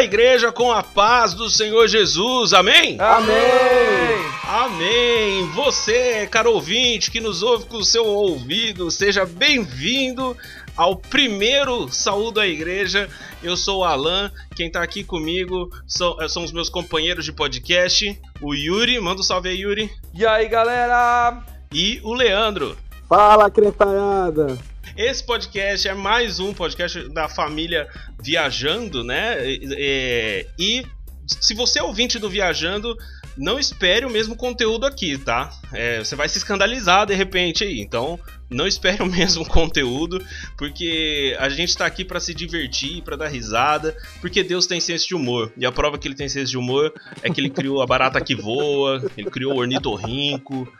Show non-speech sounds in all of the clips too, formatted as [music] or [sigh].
a igreja com a paz do Senhor Jesus. Amém? Amém! Amém! Você, caro ouvinte, que nos ouve com o seu ouvido, seja bem-vindo ao primeiro Saúdo à Igreja. Eu sou o Alan, quem tá aqui comigo são, eh, são os meus companheiros de podcast, o Yuri, manda um salve aí, Yuri. E aí, galera? E o Leandro. Fala, cretanhada! Esse podcast é mais um podcast da família Viajando, né? E, e se você é ouvinte do Viajando, não espere o mesmo conteúdo aqui, tá? É, você vai se escandalizar de repente aí. Então, não espere o [laughs] mesmo conteúdo, porque a gente tá aqui para se divertir, para dar risada, porque Deus tem senso de humor. E a prova que ele tem senso de humor é que ele criou a barata que voa, ele criou o ornitorrinco.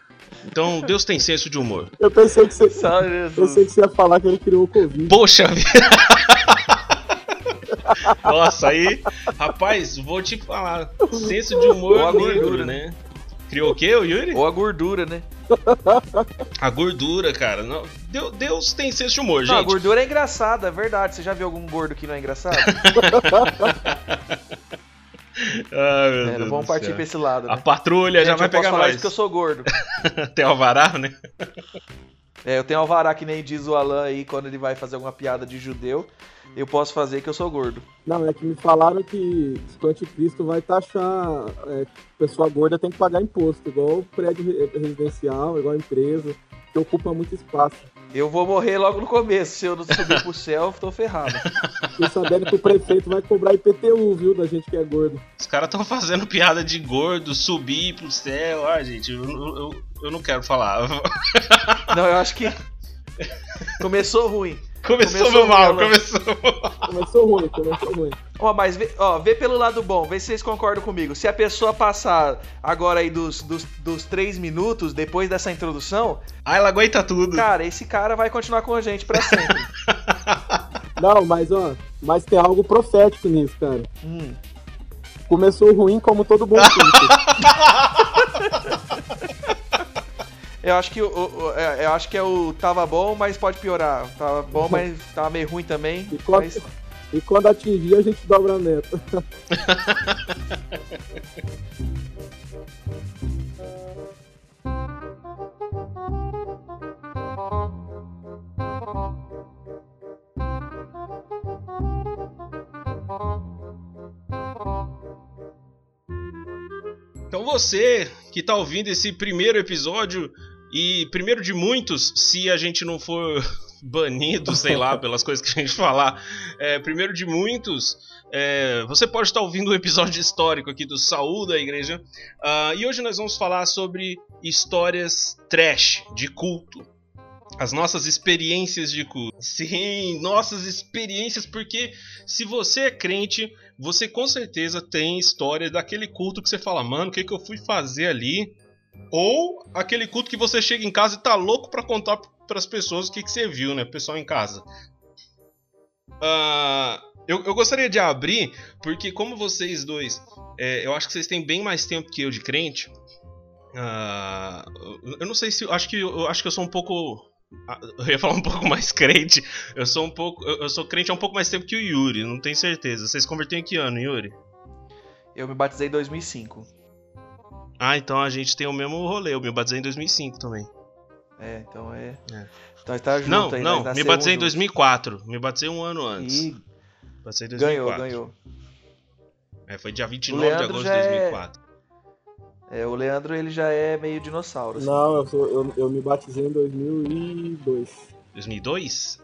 Então, Deus tem senso de humor. Eu pensei que você, [laughs] eu pensei que você ia falar que ele criou o Covid. Poxa vida! [laughs] Nossa, aí, rapaz, vou te falar. Senso de humor Ou a negro, gordura, né? Criou o quê, o Yuri? Ou a gordura, né? A gordura, cara. Não, Deus, Deus tem senso de humor, Não, a gente. gordura é engraçada, é verdade. Você já viu algum gordo que não é engraçado? [laughs] Ai, meu É, Deus não vamos partir céu. pra esse lado, A né? patrulha já Gente, vai eu posso pegar falar nós. isso porque eu sou gordo. [laughs] Tem alvará, né? É, eu tenho alvará que nem diz o Alan aí quando ele vai fazer alguma piada de judeu. Eu posso fazer que eu sou gordo. Não, é que me falaram que o anticristo vai taxar é, pessoa gorda tem que pagar imposto, igual prédio re- residencial, igual empresa, que ocupa muito espaço. Eu vou morrer logo no começo. Se eu não subir pro céu, eu tô ferrado. Fiquei sabendo que o prefeito vai cobrar IPTU, viu, da gente que é gordo. Os caras estão fazendo piada de gordo, subir pro céu. Ah, gente, eu, eu, eu não quero falar. Não, eu acho que. Começou ruim. Começou, Começou mal, ruim, começou mal. Começou ruim, começou ruim. Ó, mas vê, ó, vê pelo lado bom, vê se vocês concordam comigo. Se a pessoa passar agora aí dos, dos, dos três minutos, depois dessa introdução, Ah, ela aguenta tudo. cara, esse cara vai continuar com a gente pra sempre. [laughs] Não, mas ó, mas tem algo profético nisso, cara. Hum. Começou ruim como todo bom filho. [laughs] Eu acho que o- é, eu acho que é o tava bom, mas pode piorar. Tava bom, mas [laughs] tava meio ruim também. E quando, Mas, e quando atingir, a gente dobra a meta. Então você que tá ouvindo esse primeiro episódio e primeiro de muitos, se a gente não for [laughs] banido, sei lá, pelas coisas que a gente falar, é, primeiro de muitos, é, você pode estar ouvindo um episódio histórico aqui do Saúl da Igreja. Ah, e hoje nós vamos falar sobre histórias trash de culto. As nossas experiências de culto. Sim, nossas experiências, porque se você é crente, você com certeza tem história daquele culto que você fala, mano, o que, que eu fui fazer ali? Ou aquele culto que você chega em casa e tá louco pra contar pras pessoas o que, que você viu, né? Pessoal em casa. Ah, eu, eu gostaria de abrir, porque como vocês dois, é, eu acho que vocês têm bem mais tempo que eu de crente. ah, eu não sei se. Acho que eu acho que eu sou um pouco. Ah, Eu ia falar um [laughs] pouco mais crente. Eu sou um pouco. Eu sou crente há um pouco mais tempo que o Yuri, não tenho certeza. Vocês converteram em que ano, Yuri? eu me batizei em 2005. Ah, então a gente tem o mesmo rolê. Eu me batizei em 2005 também. É, então é. É. Então tá junto não, aí. não, nós me batizei em juntos. 2004. Me batizei um ano antes. Ih, Batizei em ganhou, 2004. ganhou. É, foi dia 29 O de agosto de já é- 2004. É, o Leandro ele já é meio dinossauro. assim. Não, eu, sou- eu, eu me batizei em 2002. 2002?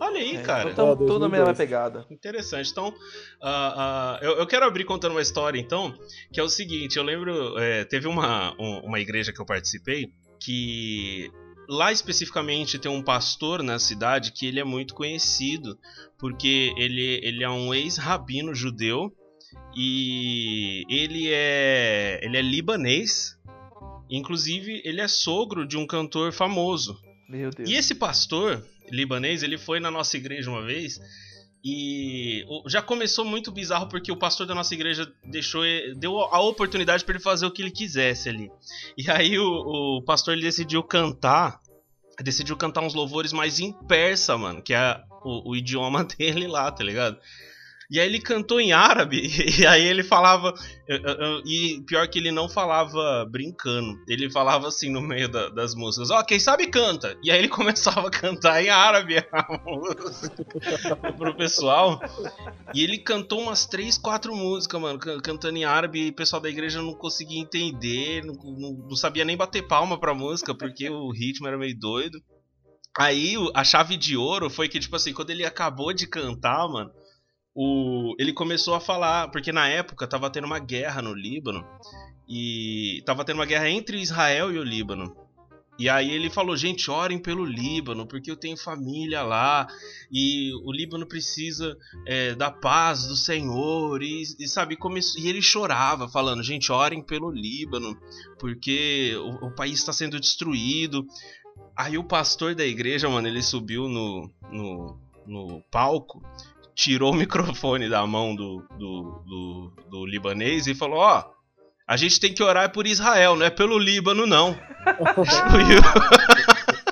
Olha aí, É, cara. Então, É, tudo na mesma 2002. pegada. Interessante. Então, ah, ah, eu, eu quero abrir contando uma história, então, que é o seguinte: eu lembro, é, teve uma, um- uma igreja que eu participei que lá especificamente tem um pastor na cidade que ele é muito conhecido porque ele, ele é um ex-rabino judeu e ele é ele é libanês. Inclusive, ele é sogro de um cantor famoso. Meu Deus. E esse pastor libanês, ele foi na nossa igreja uma vez e já começou muito bizarro porque o pastor da nossa igreja deixou e- deu a oportunidade para ele fazer o que ele quisesse ali. E aí o, o pastor ele decidiu cantar, decidiu cantar uns louvores mais em persa, mano, que é o, o idioma [laughs] dele lá, tá ligado? E aí ele cantou em árabe, [laughs] e aí ele falava. E pior que ele não falava brincando. Ele falava assim no meio da, das músicas: Ó, oh, quem sabe canta. E aí ele [laughs] começava a cantar em árabe [laughs] a música pro pessoal. E ele cantou umas três, quatro músicas, mano, cantando em árabe, e o pessoal da igreja não conseguia entender, não, não, não sabia nem bater palma pra música, porque o ritmo era meio doido. Aí a chave de ouro foi que, tipo assim, quando ele acabou de cantar, mano o, ele começou a falar, porque na época tava tendo uma guerra no Líbano, e tava tendo uma guerra entre Israel e o Líbano. E aí ele falou, gente, orem pelo Líbano, porque eu tenho família lá, e o Líbano precisa é, da paz do Senhor, e, e sabe, começou, e ele chorava, falando, gente, orem pelo Líbano, porque o, o país está sendo destruído. Aí o pastor da igreja, mano, ele subiu no, no, no palco tirou o [laughs] microfone da mão do, do, do, do libanês e falou: Ó, oh, a gente tem que orar por Israel, não é pelo Líbano, não.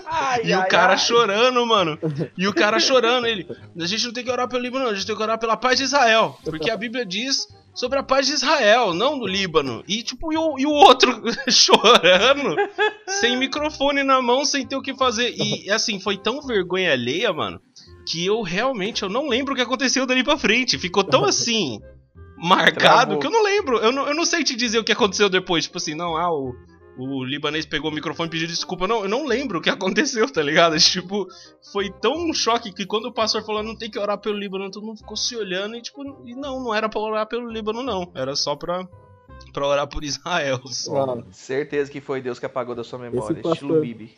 Ai, [laughs] e ai, o cara ai. chorando, mano. E o cara chorando, ele. A gente não tem que orar pelo Líbano, não, a gente tem que orar pela paz de Israel. Porque a Bíblia diz sobre a paz de Israel, não do Líbano. E tipo, e o, e o outro [laughs] chorando, sem microfone na mão, sem ter o que fazer. E assim, foi tão vergonha alheia, mano, que eu realmente eu não lembro o que aconteceu dali pra frente. Ficou tão assim. marcado Travou. que eu não lembro. Eu não, eu não sei te dizer o que aconteceu depois. Tipo assim, não, ah, o, o libanês pegou o microfone e pediu desculpa. Não, eu não lembro o que [laughs] aconteceu, tá ligado? [laughs] Tipo, foi tão um choque que quando o pastor falou não tem que orar pelo Líbano, todo mundo ficou se olhando e tipo, e não, não era pra orar pelo Líbano, não. Era só pra, pra orar por [laughs] Israel. Só. certeza que foi Deus que apagou da sua memória, pastor... estilo Bibi.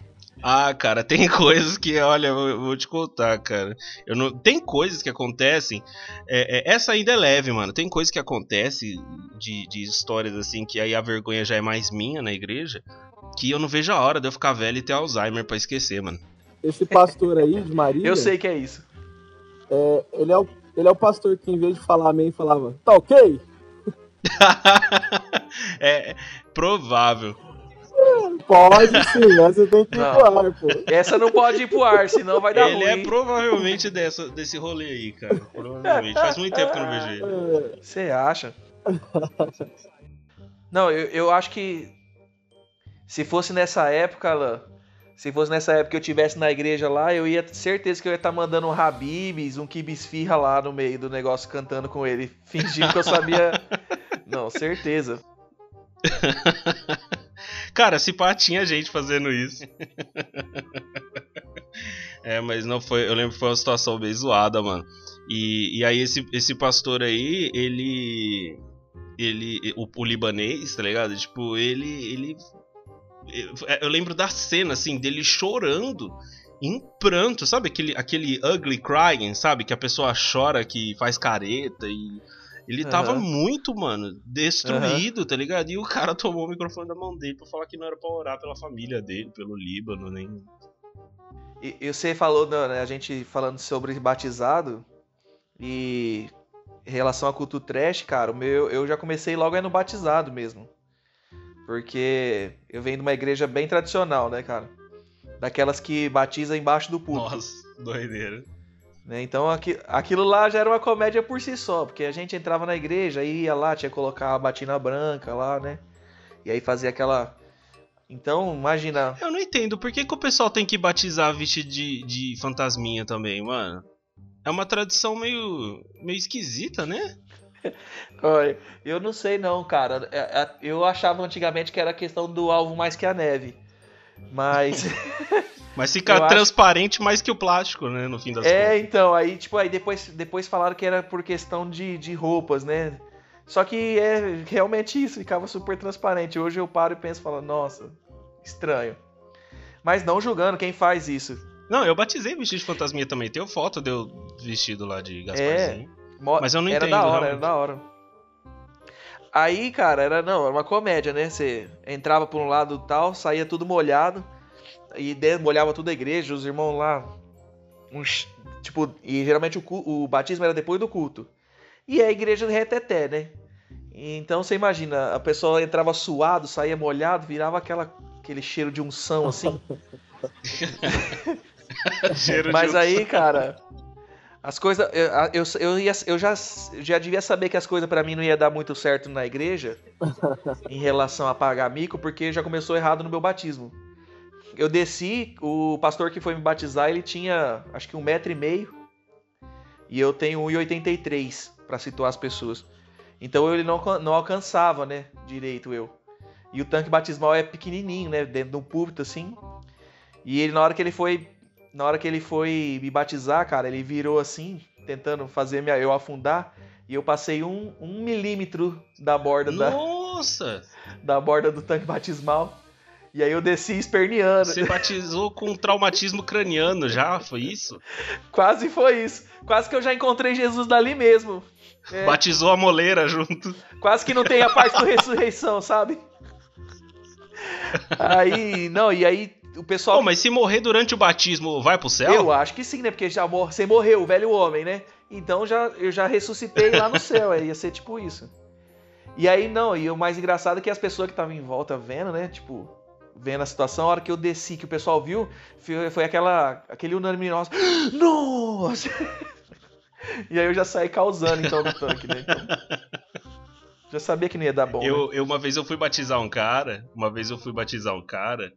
Ah, cara, tem [laughs] coisas que, olha, eu vou te contar, cara. Eu não, tem coisas que acontecem. É, é, essa ainda é leve, mano. Tem coisas que acontecem de, de histórias assim que aí a vergonha já é mais minha na igreja. Que eu não vejo a hora de eu ficar velho e ter Alzheimer para esquecer, mano. Esse pastor aí de Maria. eu sei que é isso. É, ele, é o, ele é o pastor que, em vez de falar amém, falava, tá ok? [laughs] é provável. Pode sim, essa tem que ir não. pro ar, pô. Essa não pode ir pro ar, senão vai dar ele ruim. Ele é provavelmente dessa, desse rolê aí, cara. Provavelmente. Faz muito tempo que eu não vejo ele. Você acha? Não, eu, eu acho que se fosse nessa época, Alan, se fosse nessa época que eu tivesse na igreja lá, eu ia ter certeza que eu ia estar tá mandando um Habibs, um Kibisfirra lá no meio do negócio cantando com ele, fingindo que eu sabia. [laughs] Não, certeza. [laughs] Cara, se pá, tinha gente fazendo isso. [laughs] é, mas não foi. Eu lembro que foi uma situação bem zoada, mano. E, e aí esse, esse pastor aí, ele. Ele. O, o libanês, tá ligado? Tipo, ele. ele eu lembro da cena, assim, dele chorando em pranto, sabe? Aquele, aquele ugly crying, sabe? Que a pessoa chora, que faz careta e ele tava uhum. muito, mano, destruído, uhum. tá ligado? E o cara [laughs] tomou o microfone da mão dele pra falar que não era pra orar pela família dele, pelo Líbano, nem. E, e você falou, né, a gente falando sobre batizado e em relação a culto trash, cara, o meu, eu já comecei logo aí no batizado mesmo. Porque eu venho de uma igreja bem tradicional, né, cara? Daquelas que batiza embaixo do púlpito. Nossa, doideira. Né? Então aqui, aquilo lá já era uma comédia por si só, porque a gente entrava na igreja, ia lá, tinha que colocar a batina branca lá, né? E aí fazia aquela. Então, imagina. Eu não entendo, por que, que o pessoal tem que batizar vestido de, de fantasminha também, mano? É uma tradição meio, meio esquisita, né? [laughs] Olha, eu não sei não, cara. É, é, eu achava antigamente que era questão do alvo mais que a neve. Mas. [laughs] Mas fica transparente acho... mais que o plástico, né? No fim das é, contas. É, então, aí, tipo, aí depois, depois falaram que era por questão de, de roupas, né? Só que é realmente isso, ficava super transparente. Hoje eu paro e penso, falo, nossa, estranho. Mas não julgando quem faz isso. Não, eu batizei vestido de fantasminha também. Tenho foto de eu vestido lá de Gasparzinho. É, mas eu não era entendo. Era da hora, realmente. era da hora. Aí, cara, era não, era uma comédia, né? Você entrava por um lado tal, saía tudo molhado e molhava toda a igreja, os irmãos lá. Uns, tipo, e geralmente o, o batismo era depois do culto. E a igreja reteté, né? Então você imagina, a pessoa entrava suado, saía molhado, virava aquela, aquele cheiro de unção assim. [laughs] Mas aí, cara, As coisas. Eu, eu, eu, ia, eu já, já devia saber que as coisas para mim não ia dar muito certo na igreja [laughs] em relação a pagar mico, porque já começou errado no meu batismo. Eu desci, o pastor que foi me batizar, ele tinha acho que um metro e meio. E eu tenho 1,83 para situar as pessoas. Então ele não, não alcançava, né? Direito eu. E o tanque batismal é pequenininho, né? Dentro de um púlpito assim. E ele, na hora que ele foi na hora que ele foi me batizar, cara, ele virou assim, tentando fazer minha, eu afundar, e eu passei um, um milímetro da borda Nossa! da, [laughs] da borda do tanque batismal. E aí eu desci esperneando. Você batizou com um traumatismo craniano já? Foi isso? Quase foi isso. Quase que eu já encontrei Jesus dali mesmo. É. Batizou a moleira junto. Quase que não tem a parte do [laughs] ressurreição, sabe? Aí, não, e aí o pessoal. Pô, mas se morrer durante o batismo, vai pro céu? Eu acho que sim, né? Porque já mor... você morreu, o velho homem, né? Então já, eu já ressuscitei lá no céu, é, ia ser tipo isso. E aí, não, e o mais engraçado é que as pessoas que estavam em volta vendo, né? Tipo, vendo a situação, a hora que eu desci, que o pessoal viu, foi, foi aquela, aquele unânime nosso. [gasps] Nossa! [laughs] e aí eu já saí causando então no tanque, né? Então, já sabia que não ia dar bom. Eu, né? eu, uma vez eu fui batizar um cara, uma vez eu fui batizar um cara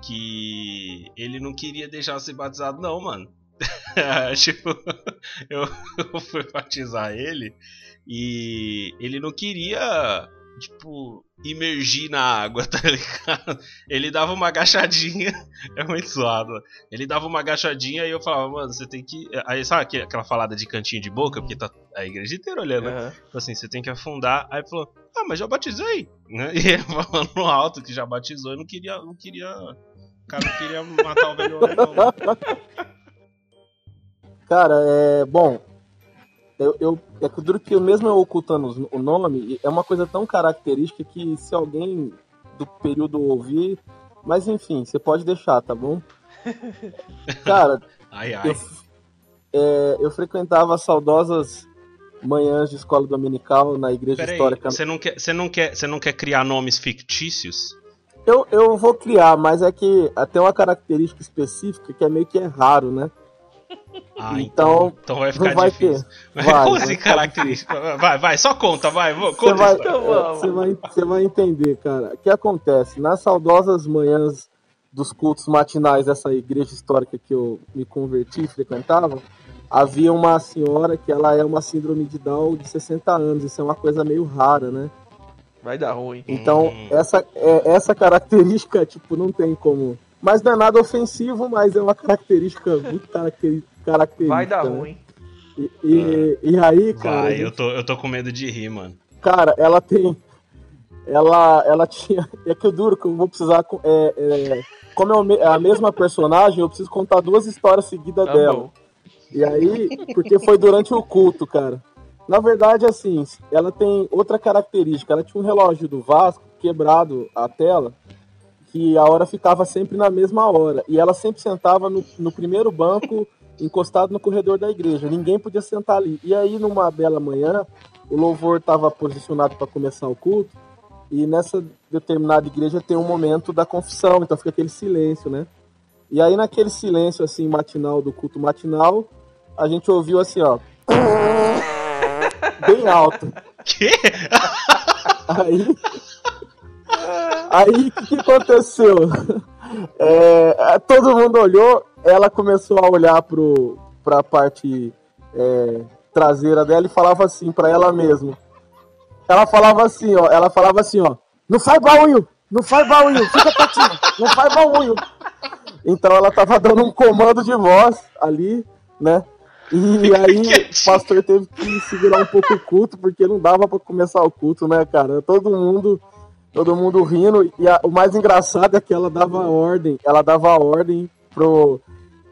que ele não queria deixar ser batizado, não, mano. [laughs] tipo, [laughs] eu, eu fui batizar ele e ele não queria, tipo, imergir na água, [laughs] tá ligado? Ele dava uma agachadinha, é muito zoado. Ele dava uma agachadinha e eu falava, mano, você tem que. Aí sabe aquela falada de cantinho de boca, porque tá a igreja inteira olhando, né? Uhum. Assim, você tem que afundar. Aí falou, ah, mas já batizei, né? [laughs] E ele falando no alto que já batizou e não queria. Não queria o cara não queria matar o velho homem, não. [laughs] Cara, é. Bom, eu, eu, é que duro que mesmo eu ocultando o nome, é uma coisa tão característica que se alguém do período ouvir. Mas enfim, você pode deixar, tá bom? [laughs] Cara, ai, ai. Eu, é, eu frequentava saudosas manhãs de escola dominical na igreja Pera histórica. Você não quer, você não quer, você não quer criar nomes fictícios? Eu, eu vou criar, mas é que tem uma característica específica que é meio que é raro, né? Ah, então, então, então vai ficar vai difícil. [laughs] Ter. Vai, Como assim característica? Vai, vai, só conta, vai. Conta você vai, você vai, você vai entender, cara. O que acontece? Nas saudosas manhãs dos cultos matinais dessa igreja histórica que eu me converti e frequentava, havia uma senhora que ela é uma síndrome de Down de 60 anos. Isso é uma coisa meio rara, né? Vai dar ruim. Então, hum. essa, é, essa característica, [laughs] tipo, não tem como. Mas não é nada ofensivo, mas é uma característica muito característica. Vai dar né? ruim. E, e, e, aí, cara. Vai, gente... eu, tô, eu tô com medo de rir, mano. Cara, ela tem. Ela, ela tinha. [laughs] É que o duro que eu vou precisar. É, é, como é a mesma personagem, eu preciso contar duas histórias seguidas tá dela. Bom. E aí, porque foi durante o culto, cara. Na verdade, assim, ela tem outra característica. Ela tinha um relógio do Vasco quebrado a tela, que a hora ficava sempre na mesma hora. E ela sempre sentava no, no primeiro banco, encostado no corredor da igreja. Ninguém podia sentar ali. E aí, numa bela manhã, o louvor estava posicionado para começar o culto. E nessa determinada igreja tem um momento da confissão, então fica aquele silêncio, né? E aí, naquele silêncio assim matinal do culto matinal, a gente ouviu assim, ó bem alto. Que? Aí. Aí o que, que, aconteceu? É, todo mundo olhou, ela começou a olhar pro, pra parte é, traseira dela e falava assim para ela mesma. Ela falava assim, ó, ela falava assim, ó, não faz baú, não faz baú, fica quietinho, não faz baú. Então ela tava dando um comando de voz ali, né? E aí o pastor teve que segurar um pouco o culto, porque não dava para começar o culto, né, cara? Todo mundo, todo mundo rindo. E a, o mais engraçado é que ela dava ordem, ela dava ordem pro,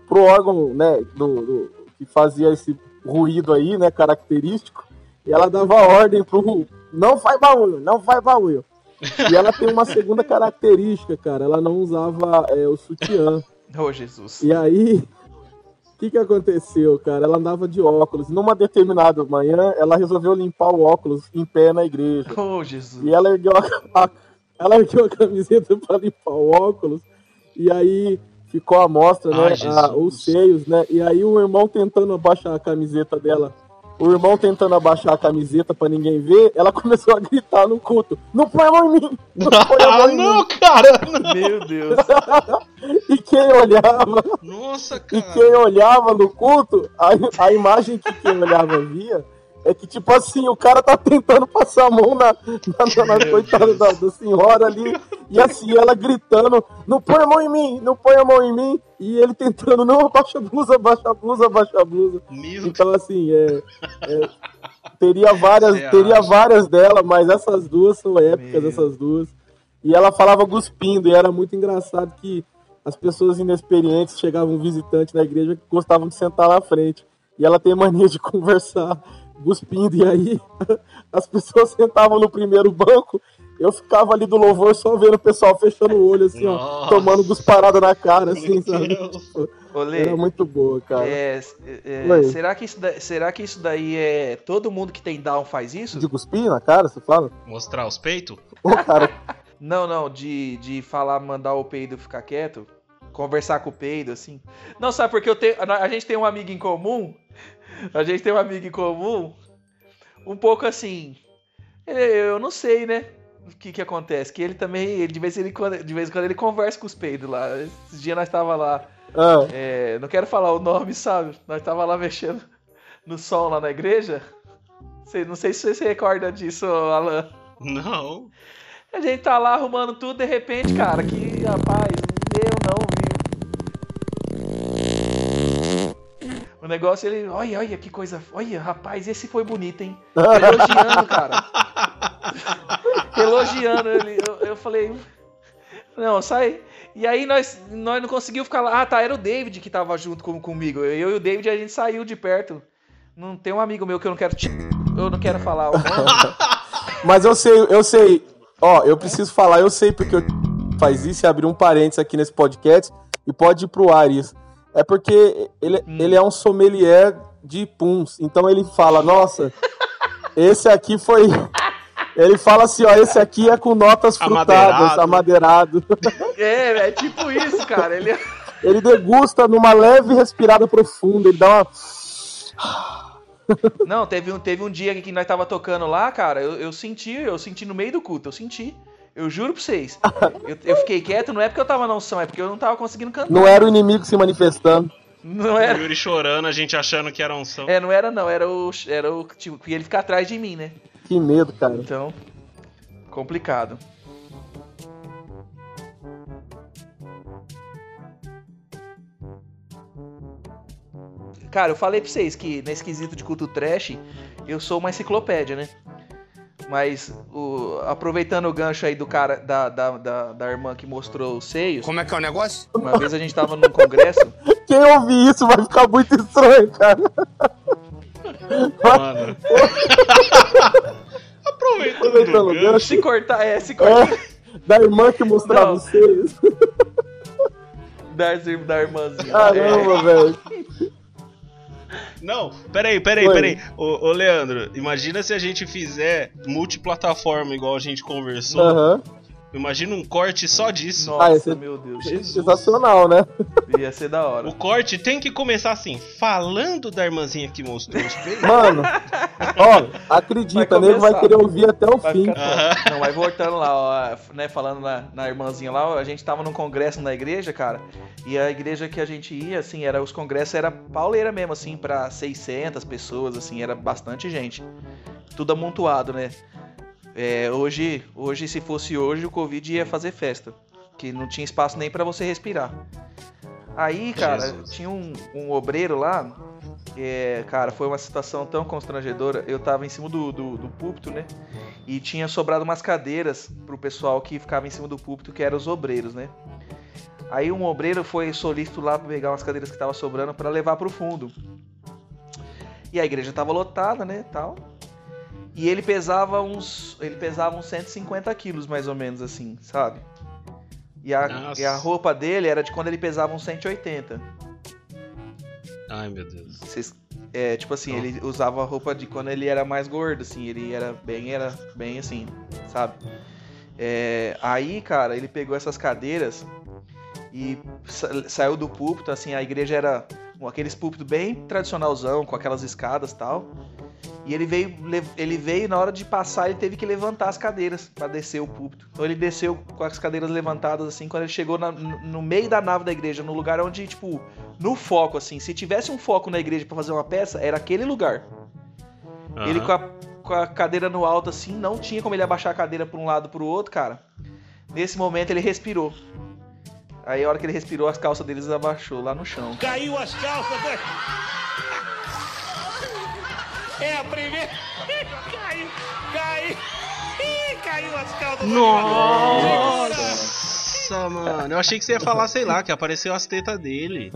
pro órgão, né, do, do que fazia esse ruído aí, né, característico. E ela dava ordem pro não faz baú, não faz baú. E ela tem uma segunda característica, cara. Ela não usava é, o sutiã. [laughs] Oh, Jesus. E aí, que, que aconteceu, cara? Ela andava de óculos. Numa determinada manhã, ela resolveu limpar o óculos em pé na igreja. Oh, Jesus. E ela ergueu a, a ela ergueu a camiseta para limpar o óculos. E aí ficou à mostra, né? Ai, a- os seios, né? E aí o irmão tentando abaixar a camiseta dela. O irmão tentando abaixar a camiseta pra ninguém ver, ela [laughs] começou a gritar no culto: Não põe a mão em mim! Não põe a Ah, mão em não, mim! cara! não. Meu Deus. [laughs] E quem olhava, Nossa, e cara. quem olhava no culto, a, a imagem que quem olhava via é que, tipo assim, o cara tá tentando passar a mão na, na, na, na coitada da, da senhora ali. E assim, ela gritando, não põe a mão em mim, não põe a mão em mim. E ele tentando, não, abaixa a blusa, abaixa a blusa, abaixa a blusa. Meu Então, assim, é, é, teria [laughs] várias, teria várias dela, mas essas duas são épicas, Meu. essas duas. E ela falava cuspindo, e era muito engraçado que as pessoas inexperientes chegavam um visitante na igreja que gostavam de sentar na frente. E ela tem mania de [laughs] conversar cuspindo, e aí [laughs] as pessoas sentavam no primeiro banco, eu ficava ali do louvor só vendo o pessoal fechando o olho, assim, ó, Nossa. tomando cusparada na cara, assim, Meu sabe? Olê, Era muito boa, cara. é, é, Oi. será, que isso da- será que isso daí é. Todo mundo que tem Down faz isso? De cuspir na cara, você fala? Mostrar os peitos? Ô, cara, [laughs] Não, não, de, de falar, mandar o peido ficar quieto. Conversar com o peido, assim. Não, sabe porque eu tenho. A a gente tem um amigo em comum. [laughs] A gente tem um amigo em comum. Um pouco assim. ele- Eu não sei, né? O que que acontece? Que ele também, ele, de, vez em quando, de vez em quando, ele conversa com os peidos lá. Esses dias nós tava lá. ah, é, não quero falar o nome, sabe? Nós tava lá mexendo no som lá na igreja. Não sei se você se recorda disso, Alan. Não. A gente tá lá arrumando tudo, de repente, cara, que rapaz, eu não vi. O negócio, ele, olha, olha que coisa, olha, rapaz, esse foi bonito, hein? [laughs] Elogiando, cara. Elogiando, ele, eu, eu falei, não, sai. E aí nós, nós não conseguimos ficar lá. Ah, tá, era o David que tava junto com, comigo. Eu e o David, a gente saiu de perto. Não tem um amigo meu que eu não quero, te- eu não quero falar o nome. [laughs] Mas eu sei, eu sei. Ó, eu preciso falar, eu sei porque eu faz isso e abrir um parênteses aqui nesse podcast e pode ir pro ar isso. É porque ele, Hum. ele é um sommelier de puns. Então ele fala, nossa, esse aqui foi. [laughs] Ele fala assim, ó, esse aqui é com notas frutadas, Amadeirado. amadeirado. [laughs] É, é tipo isso, cara. Ele Ele degusta numa leve respirada profunda, ele dá uma. Não, teve um, teve um dia que nós tava tocando lá, cara, eu, eu senti, eu senti no meio do culto, eu senti. Eu juro pra vocês. Eu, eu fiquei quieto, não é porque eu tava na unção, é porque eu não tava conseguindo cantar. Não era o inimigo se manifestando. Não O era. Yuri chorando, a gente achando que era unção. É, não era não, era o. Era o. Tipo, que ele ficar atrás de mim, né? Que medo, cara. Então. Complicado. Cara, eu falei pra vocês que nesse quesito de culto trash, eu sou uma enciclopédia, né? Mas o- aproveitando o gancho aí do cara, da, da, da, da irmã que mostrou os seios, Como é que é o negócio? uma vez a gente tava num congresso. [laughs] Quem ouvir isso vai ficar muito estranho, cara. Mano. [laughs] Aproveitando Aproveitando o gancho. gancho. Se cortar, é, se cortar. É, da irmã que mostrava os seios. Da, da irmãzinha. É. Caramba, velho. Não, peraí, peraí, Oi. peraí. Ô, ô, Leandro, imagina se a gente fizer multiplataforma igual a gente conversou. Aham. Imagina um corte só disso. Nossa, Ah, esse- meu Deus. [laughs] Sensacional, né? Ia ser da hora. O corte tem que começar assim, falando da irmãzinha que mostrou os peitos. Mano, ó, acredita, Vai nego vai querer ouvir até o Vai fim. ficar. Não, mas voltando lá, ó, né, falando na, na irmãzinha lá, ó, a gente tava num congresso na igreja, cara, e a igreja que a gente ia, assim, era os congressos era pauleira mesmo, assim, pra 600 pessoas, assim, era bastante gente. Tudo amontoado, né? É, hoje, hoje, se fosse hoje, o Covid ia fazer festa, que não tinha espaço nem pra você respirar. Aí, cara, Jesus. tinha um, um obreiro lá, é, cara, foi uma situação tão constrangedora. Eu tava em cima do, do, do púlpito, né? E tinha sobrado umas cadeiras pro pessoal que ficava em cima do púlpito, que eram os obreiros, né? Aí um obreiro foi solícito lá pra pegar umas cadeiras que estavam sobrando pra levar pro fundo. E a igreja tava lotada, né, tal. E ele pesava uns, ele pesava uns 150 quilos mais ou menos assim, sabe? E a, e a roupa dele era de quando ele pesava uns 180. Ai, meu Deus. Vocês- é, tipo assim, Nossa. ele usava a roupa de quando ele era mais gordo, assim, ele era bem, era bem assim, sabe? É, aí, cara, ele pegou essas cadeiras e sa- saiu do púlpito, assim, a igreja era aqueles púlpitos bem tradicionalzão, com aquelas escadas e tal. E ele veio, le- ele veio na hora de passar, ele teve que levantar as cadeiras pra descer o púlpito. Então ele desceu com as cadeiras levantadas assim, quando ele chegou na- no meio da nave da igreja, no lugar onde, tipo, no foco assim, se tivesse um foco na igreja pra fazer uma peça, era aquele lugar. Ele Aham. com a, com a cadeira no alto assim, não tinha como ele abaixar a cadeira pra um lado pro outro, cara. Nesse momento ele respirou. Aí a hora que ele respirou, as calças deles abaixou lá no chão. Caiu as calças da... É a primeira... [laughs] Caiu, caiu... Ih, Caiu as calças do Nossa, mano. Eu achei que você ia falar, sei lá, que apareceu as tetas dele.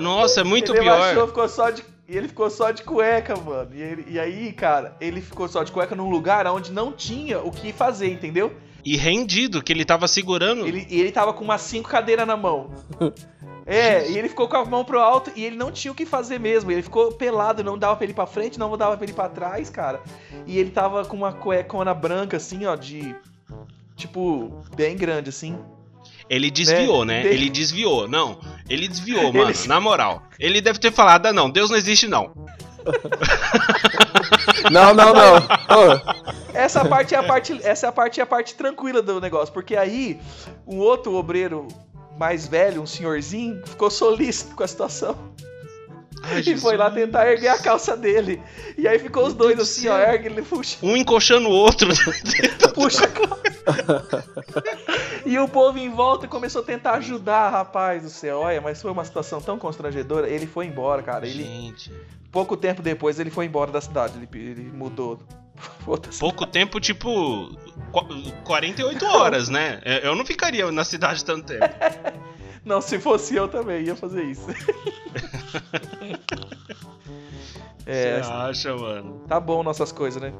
Nossa, é muito ele pior. abaixou, ficou só de. E ele ficou só de cueca, mano. E, ele- e aí, cara, ele ficou só de cueca num lugar onde não tinha o que fazer, entendeu? E rendido, que ele tava segurando. Ele, e ele tava com umas cinco cadeiras na mão. [laughs] É, e ele ficou com a mão pro alto e ele não tinha o que fazer mesmo. Ele ficou pelado, não dava pra ele ir pra frente, não dava pra ele ir pra trás, cara. E ele tava com uma cuecona branca, assim, ó, de. Tipo, bem grande, assim. Ele desviou, né? Né? Ele desviou. Não, ele desviou, mano. Ele- [laughs] Na moral. Ele deve ter falado, ah, não, Deus não existe, não. [laughs] Não, não, não. [laughs] Essa parte é a parte, essa é a parte, é a parte tranquila do negócio, porque aí um outro obreiro mais velho, um senhorzinho, ficou solícito com a situação e foi lá tentar erguer a calça dele. E aí ficou os dois assim, ó, ergue ele puxa, Um encoxando o outro. [laughs] puxa a calça. E o povo em volta começou a tentar ajudar, rapaz do céu. Olha, mas foi uma situação tão constrangedora. Ele foi embora, cara. Ele Gente. pouco tempo depois ele foi embora da cidade. Ele, ele mudou. [laughs] Pouco tempo, tipo. qu- 48 horas, né? Eu não ficaria na cidade tanto tempo. [laughs] Não, se fosse eu também ia fazer isso. [laughs] é, Você acha, mano? tá bom nossas coisas, né?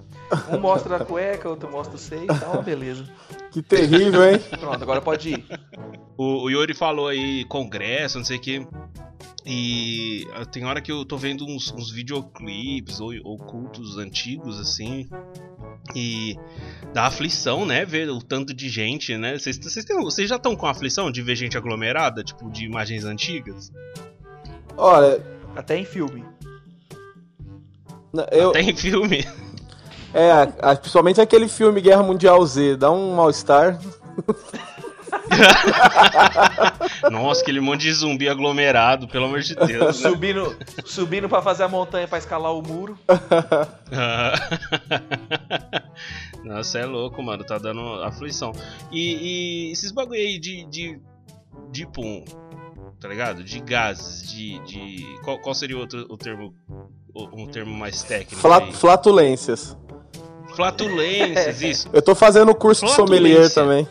Um mostra a cueca, outro mostra o seio, tá uma beleza. que terrível, hein? [laughs] Pronto, agora pode ir. O, o Yuri falou aí congresso, não sei o que. E ah, tem hora que eu tô vendo uns, uns videoclipes ou, ou cultos antigos, assim. E dá aflição, né? Ver o tanto de gente, né? Vocês, já estão com aflição de ver gente aglomerada, tipo, de imagens antigas? Olha, Até em filme. eu, Tem filme? é, a- principalmente aquele filme Guerra Mundial Z, dá um mal-estar. [laughs] [laughs] Nossa, aquele monte de zumbi aglomerado, pelo amor de Deus. né? Subindo, subindo para fazer a montanha pra escalar o muro. [laughs] Nossa, é louco, mano. Tá dando aflição. E, e esses bagulho aí de, de. De pum. Tá ligado? De gases, de. de qual, qual seria o, outro, o termo. Um termo mais técnico? Fla- flatulências. Flatulências, isso. [laughs] Eu tô fazendo o curso de sommelier também.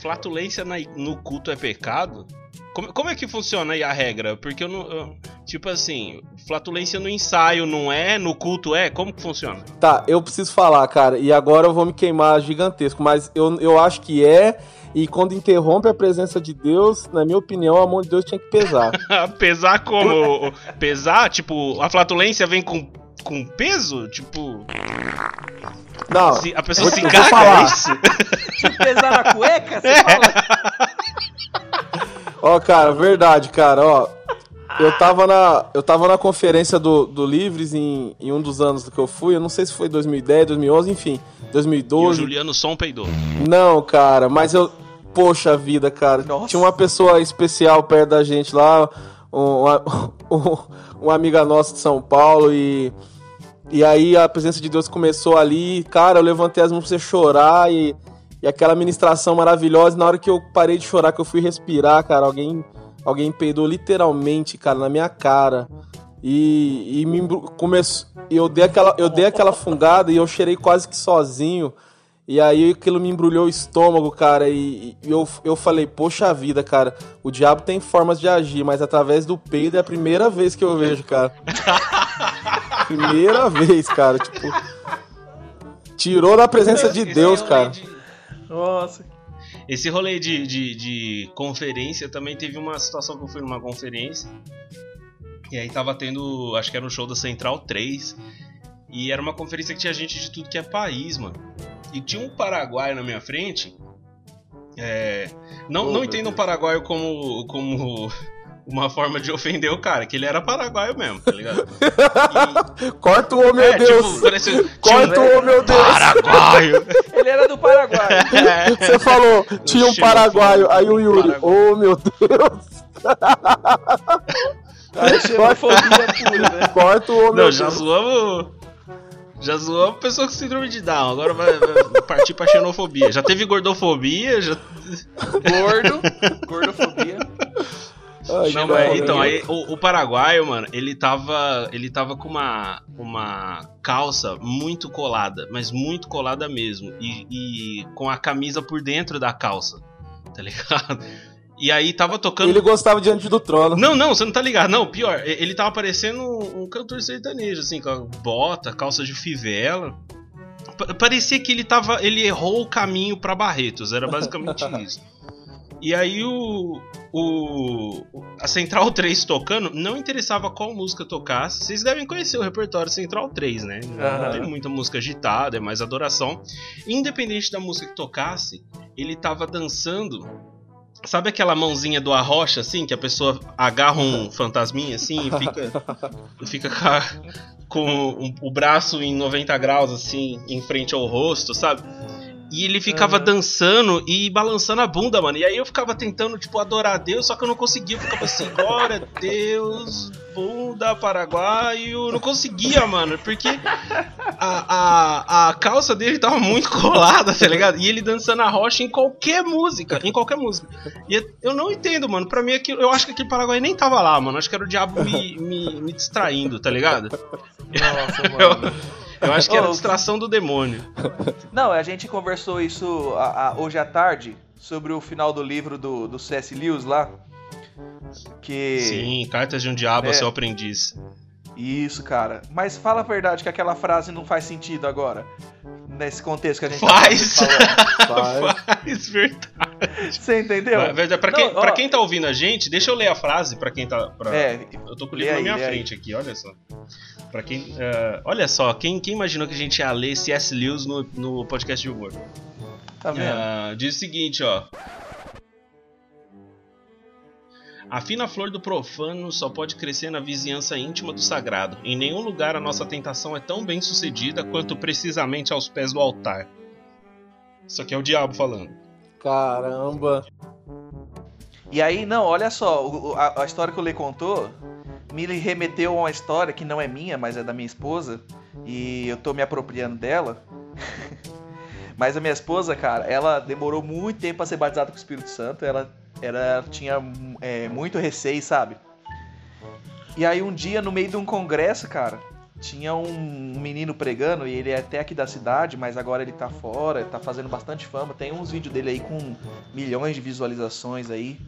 Flatulência na- no culto é pecado? Como, como é que funciona aí a regra? Porque eu não. eu- tipo assim, flatulência no ensaio não é, no culto é? Como que funciona? Tá, eu preciso falar, cara, e agora eu vou me queimar gigantesco, mas eu, eu acho que é, e quando interrompe a presença de Deus, na minha opinião, a mão de Deus tinha que pesar. [laughs] pesar como? pesar? Tipo, a flatulência vem com, com peso? Tipo, Não, se a pessoa se caga, falar. é isso? Se pesar na cueca, você fala. ó, cara, verdade, cara, ó. Eu tava na, eu tava na conferência do, do Livres em, em um dos anos que eu fui, eu não sei se foi 2010, 2011, enfim, E o 2012. Juliano Som peidou. Não, cara, mas eu. Poxa vida, cara. Nossa. Tinha uma pessoa especial perto da gente lá, um- uma, [laughs] um- uma amiga nossa de São Paulo, e. E aí a presença de Deus começou ali, cara, eu levantei as mãos pra você chorar e, e aquela ministração maravilhosa. Na hora que eu parei de chorar, que eu fui respirar, cara, alguém, alguém peidou literalmente, cara, na minha cara. E, e me começou. Eu dei, aquela, eu dei aquela fungada e eu cheirei quase que sozinho. E aí aquilo me embrulhou o estômago, cara, e, e eu, eu falei, poxa vida, cara, o diabo tem formas de agir, mas através do peido é a primeira vez que eu vejo, cara. [laughs] primeira vez, cara, tipo. Tirou da presença de Esse Deus, cara. de- Nossa. Esse rolê de, de, de conferência também teve uma situação que eu fui numa conferência. E aí tava tendo, acho que era um show da Central 3. E era uma conferência que tinha gente de tudo que é país, mano. E tinha um paraguaio na minha frente. É, não, Oh, não entendam Deus. paraguaio como, como uma forma de ofender o cara, que ele era paraguaio mesmo, tá ligado? [laughs] Corta o ô, meu é, Deus! [laughs] tipo, Corta o ô, meu Deus! paraguaio. [laughs] Ele era do Paraguai. É. Você falou, tinha um paraguaio, aí o Yuri, ô meu Deus! Aí xenofobia pura, né? Corta o ô, meu Não, Deus! já zoamos. Já zoamos pessoa com síndrome de Down. Agora vai, vai partir pra xenofobia. Já teve gordofobia, já. Gordo, gordofobia. Ai, Não, mas, então, aí o, o paraguaio, mano, ele tava. Ele tava com uma, uma calça muito colada, mas muito colada mesmo. E, e com a camisa por dentro da calça. Tá ligado? E aí tava tocando. Ele gostava diante do trono. Não, não, você não tá ligado. Não, pior, ele tava parecendo um cantor sertanejo, assim, com a bota, calça de fivela. Pa- Parecia que ele tava. Ele errou o caminho pra Barretos, era basicamente [laughs] isso. E aí o. O. A Central 3 tocando, não interessava qual música tocasse. Vocês devem conhecer o repertório Central 3, né? Não Aham. tem muita música agitada, é mais adoração. Independente da música que tocasse, ele tava dançando. Sabe aquela mãozinha do arrocha, assim, que a pessoa agarra um fantasminha assim e fica, [laughs] fica com, a- com o braço em 90 graus, assim, em frente ao rosto, sabe? E ele ficava Aham. dançando e balançando a bunda, mano. E aí eu ficava tentando, tipo, adorar a Deus, só que eu não conseguia. Eu ficava assim, glória a Deus, bunda, paraguaio. Não conseguia, mano, porque a, a, a calça dele tava muito [laughs] colada, tá ligado? E ele dançando a rocha em qualquer música, em qualquer música. E eu não entendo, mano. Pra mim, aquilo, eu acho que aquele paraguaio nem tava lá, mano. Acho que era o diabo me, me, me distraindo, tá ligado? Nossa, [laughs] mano. Eu acho que era a distração do demônio. [laughs] Não, a gente conversou isso a- a- hoje à tarde sobre o final do livro do, do C.S. Lewis lá. Que. Sim, cartas de um diabo a É. seu aprendiz. Isso, cara. Mas fala a verdade que aquela frase não faz sentido agora. Nesse contexto que a gente Faz. tá falando. [laughs] Faz. Faz verdade. Você entendeu? Vai- Pra quem, Não, pra quem tá ouvindo a gente, deixa eu ler a frase pra quem tá. pra- É, Eu tô com o livro na aí, minha lê aí. frente aqui, olha só. Pra quem. eh, olha só, quem, quem imaginou que a gente ia ler C.S. Lewis no, no podcast de humor? tá vendo? Ah, diz o seguinte, ó. A fina flor do profano só pode crescer na vizinhança íntima do sagrado. Em nenhum lugar a nossa tentação é tão bem sucedida quanto precisamente aos pés do altar. Isso aqui é o diabo falando. Caramba. E aí, não, olha só, a, a história que o Lê contou me remeteu a uma história que não é minha, mas é da minha esposa. E eu tô me apropriando dela. [laughs] mas a minha esposa, cara, ela demorou muito tempo pra ser batizada com o Espírito Santo. Ela, ela tinha é, muito receio, sabe? E aí um dia, no meio de um congresso, cara, tinha um menino pregando, e ele é até aqui da cidade, mas agora ele tá fora, tá fazendo bastante fama. Tem uns vídeos dele aí com milhões de visualizações aí.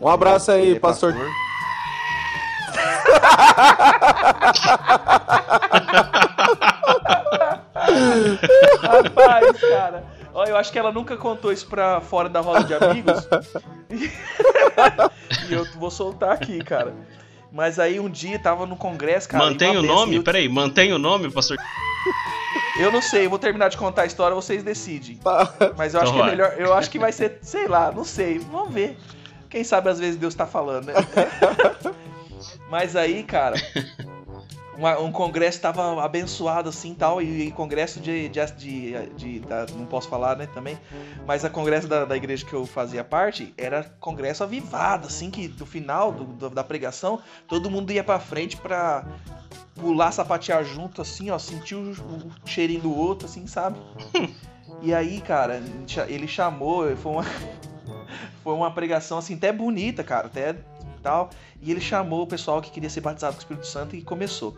Um abraço aí, é pastor. Rapaz, cara. Ó, eu acho que ela nunca contou isso pra fora da roda de amigos. e eu vou soltar aqui, cara. Mas aí um dia tava no congresso, cara. mantém o nome? eu- Peraí, mantém o nome, pastor? Eu não sei, eu vou terminar de contar a história, vocês decidem. Tá. Mas eu Então acho que é melhor. Eu acho que vai ser, sei lá, não sei. Vamos ver. Quem sabe às vezes Deus tá falando, né? [laughs] Mas aí, cara, [laughs] uma- um congresso tava abençoado assim tal, e, e congresso de. de, de- de- da- não posso falar, né, também. Mas a congresso da, da igreja que eu fazia parte era congresso avivado, assim, que no final do- do- da pregação, todo mundo ia pra frente pra pular, sapatear junto, assim, ó, sentir o, o cheirinho do outro, assim, sabe? E aí, cara, ele chamou, foi uma, [laughs] foi uma pregação, assim, até bonita, cara, até tal. E ele chamou o pessoal que queria ser batizado com o Espírito Santo e começou.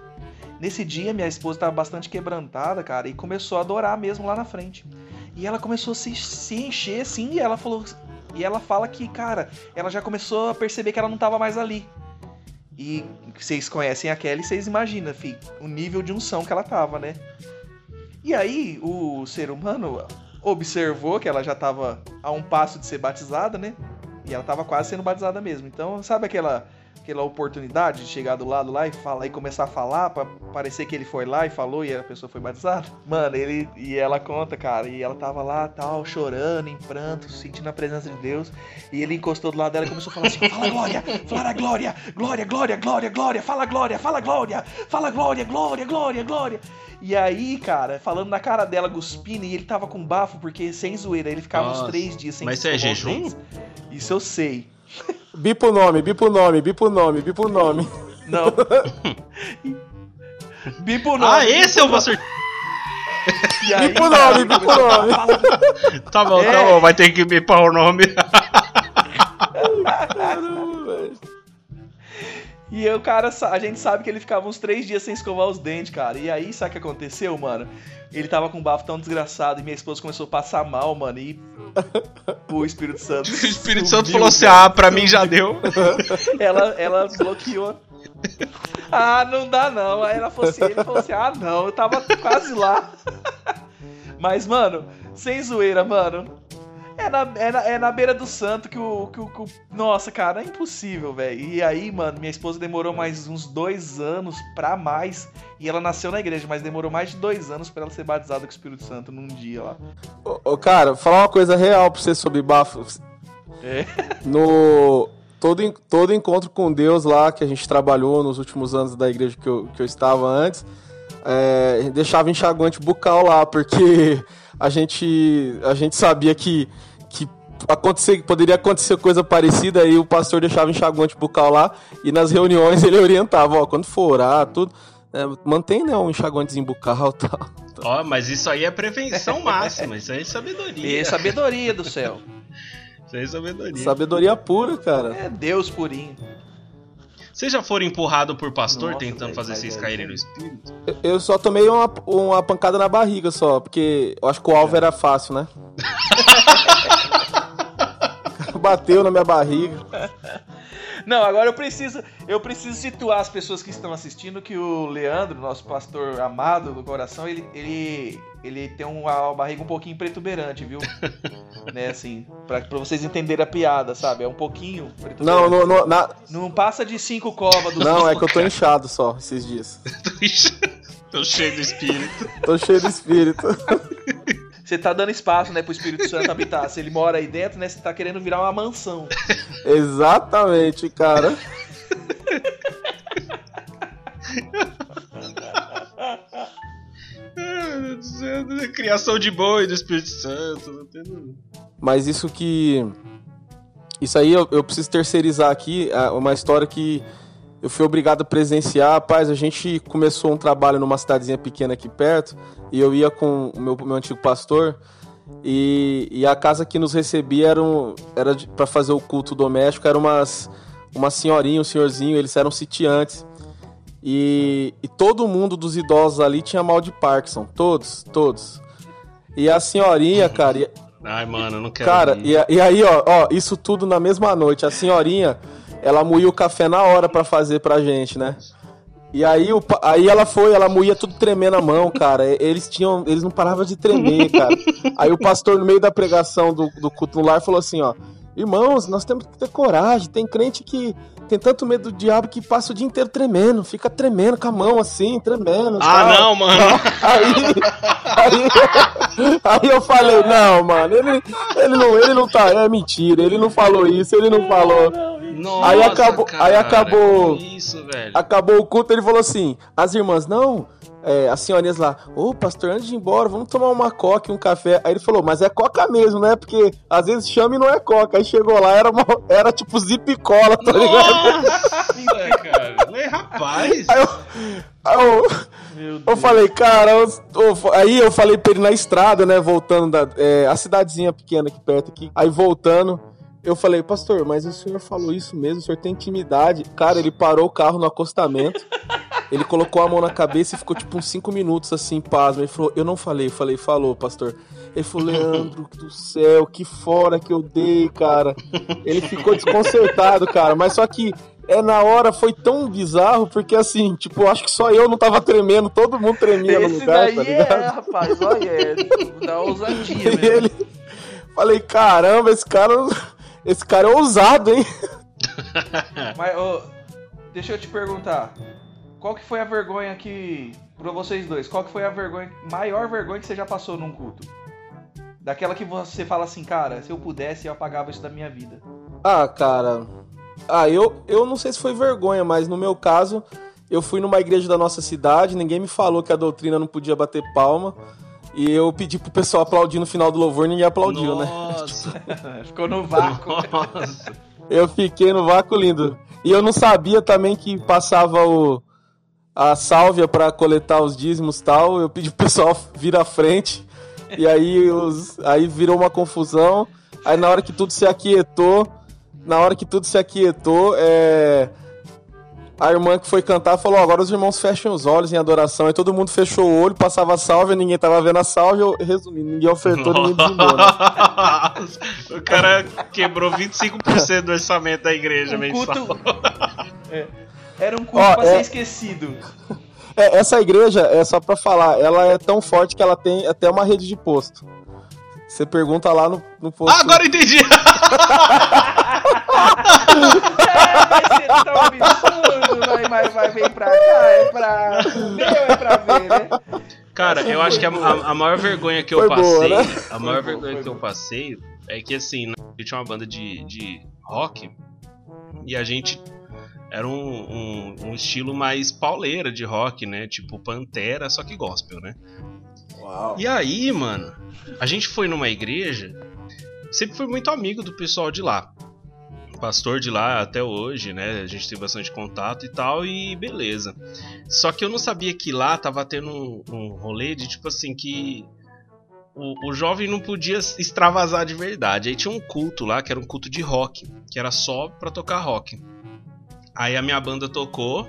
Nesse dia, minha esposa estava bastante quebrantada, cara, e começou a adorar mesmo lá na frente. E ela começou a se, se encher, assim, e ela falou. E ela fala que, cara, ela já começou a perceber que ela não tava mais ali. E vocês conhecem a Kelly, vocês imaginam, fi, o nível de unção que ela tava, né? E aí, o ser humano observou que ela já tava a um passo de ser batizada, né? E ela tava quase sendo batizada mesmo. Então, sabe aquela aquela oportunidade de chegar do lado lá e falar e começar a falar pra parecer que ele foi lá e falou e a pessoa foi batizada. [laughs] Mano, ele e ela conta, cara, e ela tava lá, tal, chorando, em pranto, sentindo a presença de Deus, e ele encostou do lado dela e começou a falar assim: "Fala glória, fala glória, glória, glória, glória, glória, fala glória, fala glória, fala glória, glória, glória, glória". E aí, cara, falando na cara dela, cuspindo, e ele tava com bafo, porque sem zoeira, ele ficava uns Nossa. três dias sem Mas isso é jejum? Isso eu sei. [laughs] Bipa o nome, bipa o nome, bipa o nome, bipa o nome. Não. [laughs] Bipo o nome. Ah, esse é o pastor. [laughs] E aí, Bipa o nome, bipa o nome. Tá bom, tá É. bom, vai ter que bipar o nome. [laughs] E aí o cara, a gente sabe que ele ficava uns três dias sem escovar os dentes, cara. E aí, sabe o que aconteceu, mano? Ele tava com um bafo tão desgraçado e minha esposa começou a passar mal, mano. E [laughs] o Espírito Santo. O Espírito Santo falou assim: ah, pra mim já deu. [laughs] Ela, ela bloqueou. Ah, não dá não. Aí ela falou assim, ele falou assim, ah não, eu tava quase lá. [laughs] Mas, mano, sem zoeira, mano. É na, é na, é na beira do santo que o, que o. que o- Nossa, cara, é impossível, velho. E aí, mano, minha esposa demorou mais uns dois anos pra mais. E ela nasceu na igreja, mas demorou mais de dois anos pra ela ser batizada com o Espírito Santo num dia lá. Ô, ô, cara, vou falar uma coisa real pra você sobre bafo. É. [laughs] No todo, todo encontro com Deus lá que a gente trabalhou nos últimos anos da igreja que eu, que eu estava antes, é, deixava enxaguante bucal lá, porque [laughs] a gente, a gente sabia que acontecer, poderia acontecer coisa parecida, aí o pastor deixava enxaguante bucal lá, e nas reuniões [laughs] ele orientava, ó, quando for orar, tudo, é, mantém né, um enxaguantezinho bucal e [laughs] tal. Ó, mas isso aí é prevenção máxima. Isso aí é sabedoria. E sabedoria do céu. Isso aí é sabedoria. Sabedoria pura, cara. É Deus purinho. Vocês já foram empurrados por pastor Nossa, tentando velho, fazer vocês é caírem no espírito? Eu- Eu só tomei uma, uma pancada na barriga só, porque eu acho que o alvo era fácil, né? [laughs] Bateu na minha barriga. [laughs] Não, agora eu preciso, eu preciso situar as pessoas que estão assistindo que o Leandro, nosso pastor amado do coração, ele, ele, ele tem uma barriga um pouquinho protuberante, viu? [laughs] né, assim, pra, pra vocês entenderem a piada, sabe? É um pouquinho. Não, no, no- na- Não passa de cinco covas do não, é que eu tô inchado só esses dias. [laughs] Tô cheio do espírito. Tô cheio de espírito. Você tá dando espaço, né, pro Espírito Santo habitar. Se ele mora aí dentro, né, você tá querendo virar uma mansão. Exatamente, cara. Meu Deus do céu, Criação de boi do Espírito Santo. Não tem dúvida. Mas isso que. Isso aí eu, eu preciso terceirizar aqui. é Uma história que eu fui obrigado a presenciar. Rapaz, a gente começou um trabalho numa cidadezinha pequena aqui perto. E eu ia com o meu, meu antigo pastor. E, e a casa que nos recebia era, um, era pra fazer o culto doméstico. Era umas, uma senhorinha, um senhorzinho. Eles eram sitiantes. E, e todo mundo dos idosos ali tinha mal de Parkinson. Todos, todos. E a senhorinha, cara. e- Ai, mano, eu não quero. Cara, e, e aí, ó, ó, isso tudo na mesma noite. A senhorinha, ela moía o café na hora pra fazer pra gente, né? E aí, o, aí ela foi, ela moía tudo tremendo a mão, cara. Eles tinham, eles não paravam de tremer, cara. Aí o pastor, no meio da pregação do, do culto no lar, falou assim, ó. Irmãos, nós temos que ter coragem. Tem crente que tem tanto medo do diabo que passa o dia inteiro tremendo. Fica tremendo com a mão assim, tremendo. Ah, tal. não, mano. [laughs] Aí, aí, aí eu falei, não, mano, ele, ele, não, ele não tá. É mentira, ele não falou isso, ele não falou. Nossa, Aí acabou- cara, aí acabou- Isso, velho. Acabou o culto, ele falou assim: as irmãs, não, é, as senhorinhas lá, ô pastor, antes de ir embora, vamos tomar uma coca e um café. Aí ele falou, mas é coca mesmo, né? Porque às vezes chama e não é coca. Aí chegou lá, era, uma, era tipo zip cola, tá ligado? Nossa, cara. Mas, rapaz. Aí eu, aí eu, Eu falei, cara, eu- eu- aí eu falei pra ele na estrada, né, voltando da é, a cidadezinha pequena aqui perto aqui. Aí voltando, eu falei, pastor, mas o senhor falou isso mesmo, o senhor tem intimidade. Cara, ele parou o carro no acostamento. Ele colocou a mão na cabeça e ficou tipo uns 5 minutos assim, pasmo. Ele falou, eu não falei, eu falei, falou, pastor. Ele falou, Leandro do céu, que fora que eu dei, cara. Ele ficou desconcertado, cara. Mas só que é na hora foi tão bizarro, porque assim, tipo, eu acho que só eu não tava tremendo, todo mundo tremia no Esse lugar, daí tá ligado? é, rapaz, olha, é da ousadia [laughs] E mesmo. ele. Falei, caramba, esse cara. Esse cara é ousado, hein? [laughs] Mas, ô, deixa eu te perguntar. Qual que foi a vergonha que. Pra vocês dois, qual que foi a vergonha. Maior vergonha que você já passou num culto? Daquela que você fala assim, cara, se eu pudesse, eu apagava isso da minha vida. Ah, cara. Ah, eu, eu não sei se foi vergonha, mas no meu caso, eu fui numa igreja da nossa cidade, ninguém me falou que a doutrina não podia bater palma. E eu pedi pro pessoal aplaudir no final do louvor, ninguém aplaudiu, né? Nossa. [laughs] Ficou no vácuo. Nossa. Eu fiquei no vácuo lindo. E eu não sabia também que passava o a sálvia pra coletar os dízimos e tal. Eu pedi pro pessoal vir à frente. E aí os aí virou uma confusão. Aí na hora que tudo se aquietou, na hora que tudo se aquietou, é a irmã que foi cantar falou: agora os irmãos fechem os olhos em adoração. Aí todo mundo fechou o olho, passava a sálvia, ninguém tava vendo a sálvia. Eu, resumindo, ninguém ofertou, ninguém dizimou, né? [laughs] O cara quebrou 25% do orçamento da igreja Um mensal. culto. É. Era um culto Ó, pra é- ser esquecido. [laughs] É, essa igreja, é só pra falar, ela é tão forte que ela tem até uma rede de posto. Você pergunta lá no, no posto. Ah, agora entendi! [laughs] É, vai ser tão absurdo, vai, vai, vai, vem pra cá, é pra. Meu é pra ver, né? Cara, eu acho que a, a- a maior vergonha que eu Foi boa, passei. né? A maior Foi boa, vergonha foi que eu boa. passei é que assim, né, eu tinha uma banda de, de rock e a gente era um, um, um estilo mais pauleira de rock, né? Tipo Pantera, só que gospel, né? Uau. E aí, mano, a gente foi numa igreja, sempre fui muito amigo do pessoal de lá. Pastor de lá até hoje, né? A gente tem bastante contato e tal, e beleza. Só que eu não sabia que lá tava tendo um, um rolê de tipo assim que o, o jovem não podia extravasar de verdade. Aí tinha um culto lá que era um culto de rock, que era só pra tocar rock. Aí a minha banda tocou,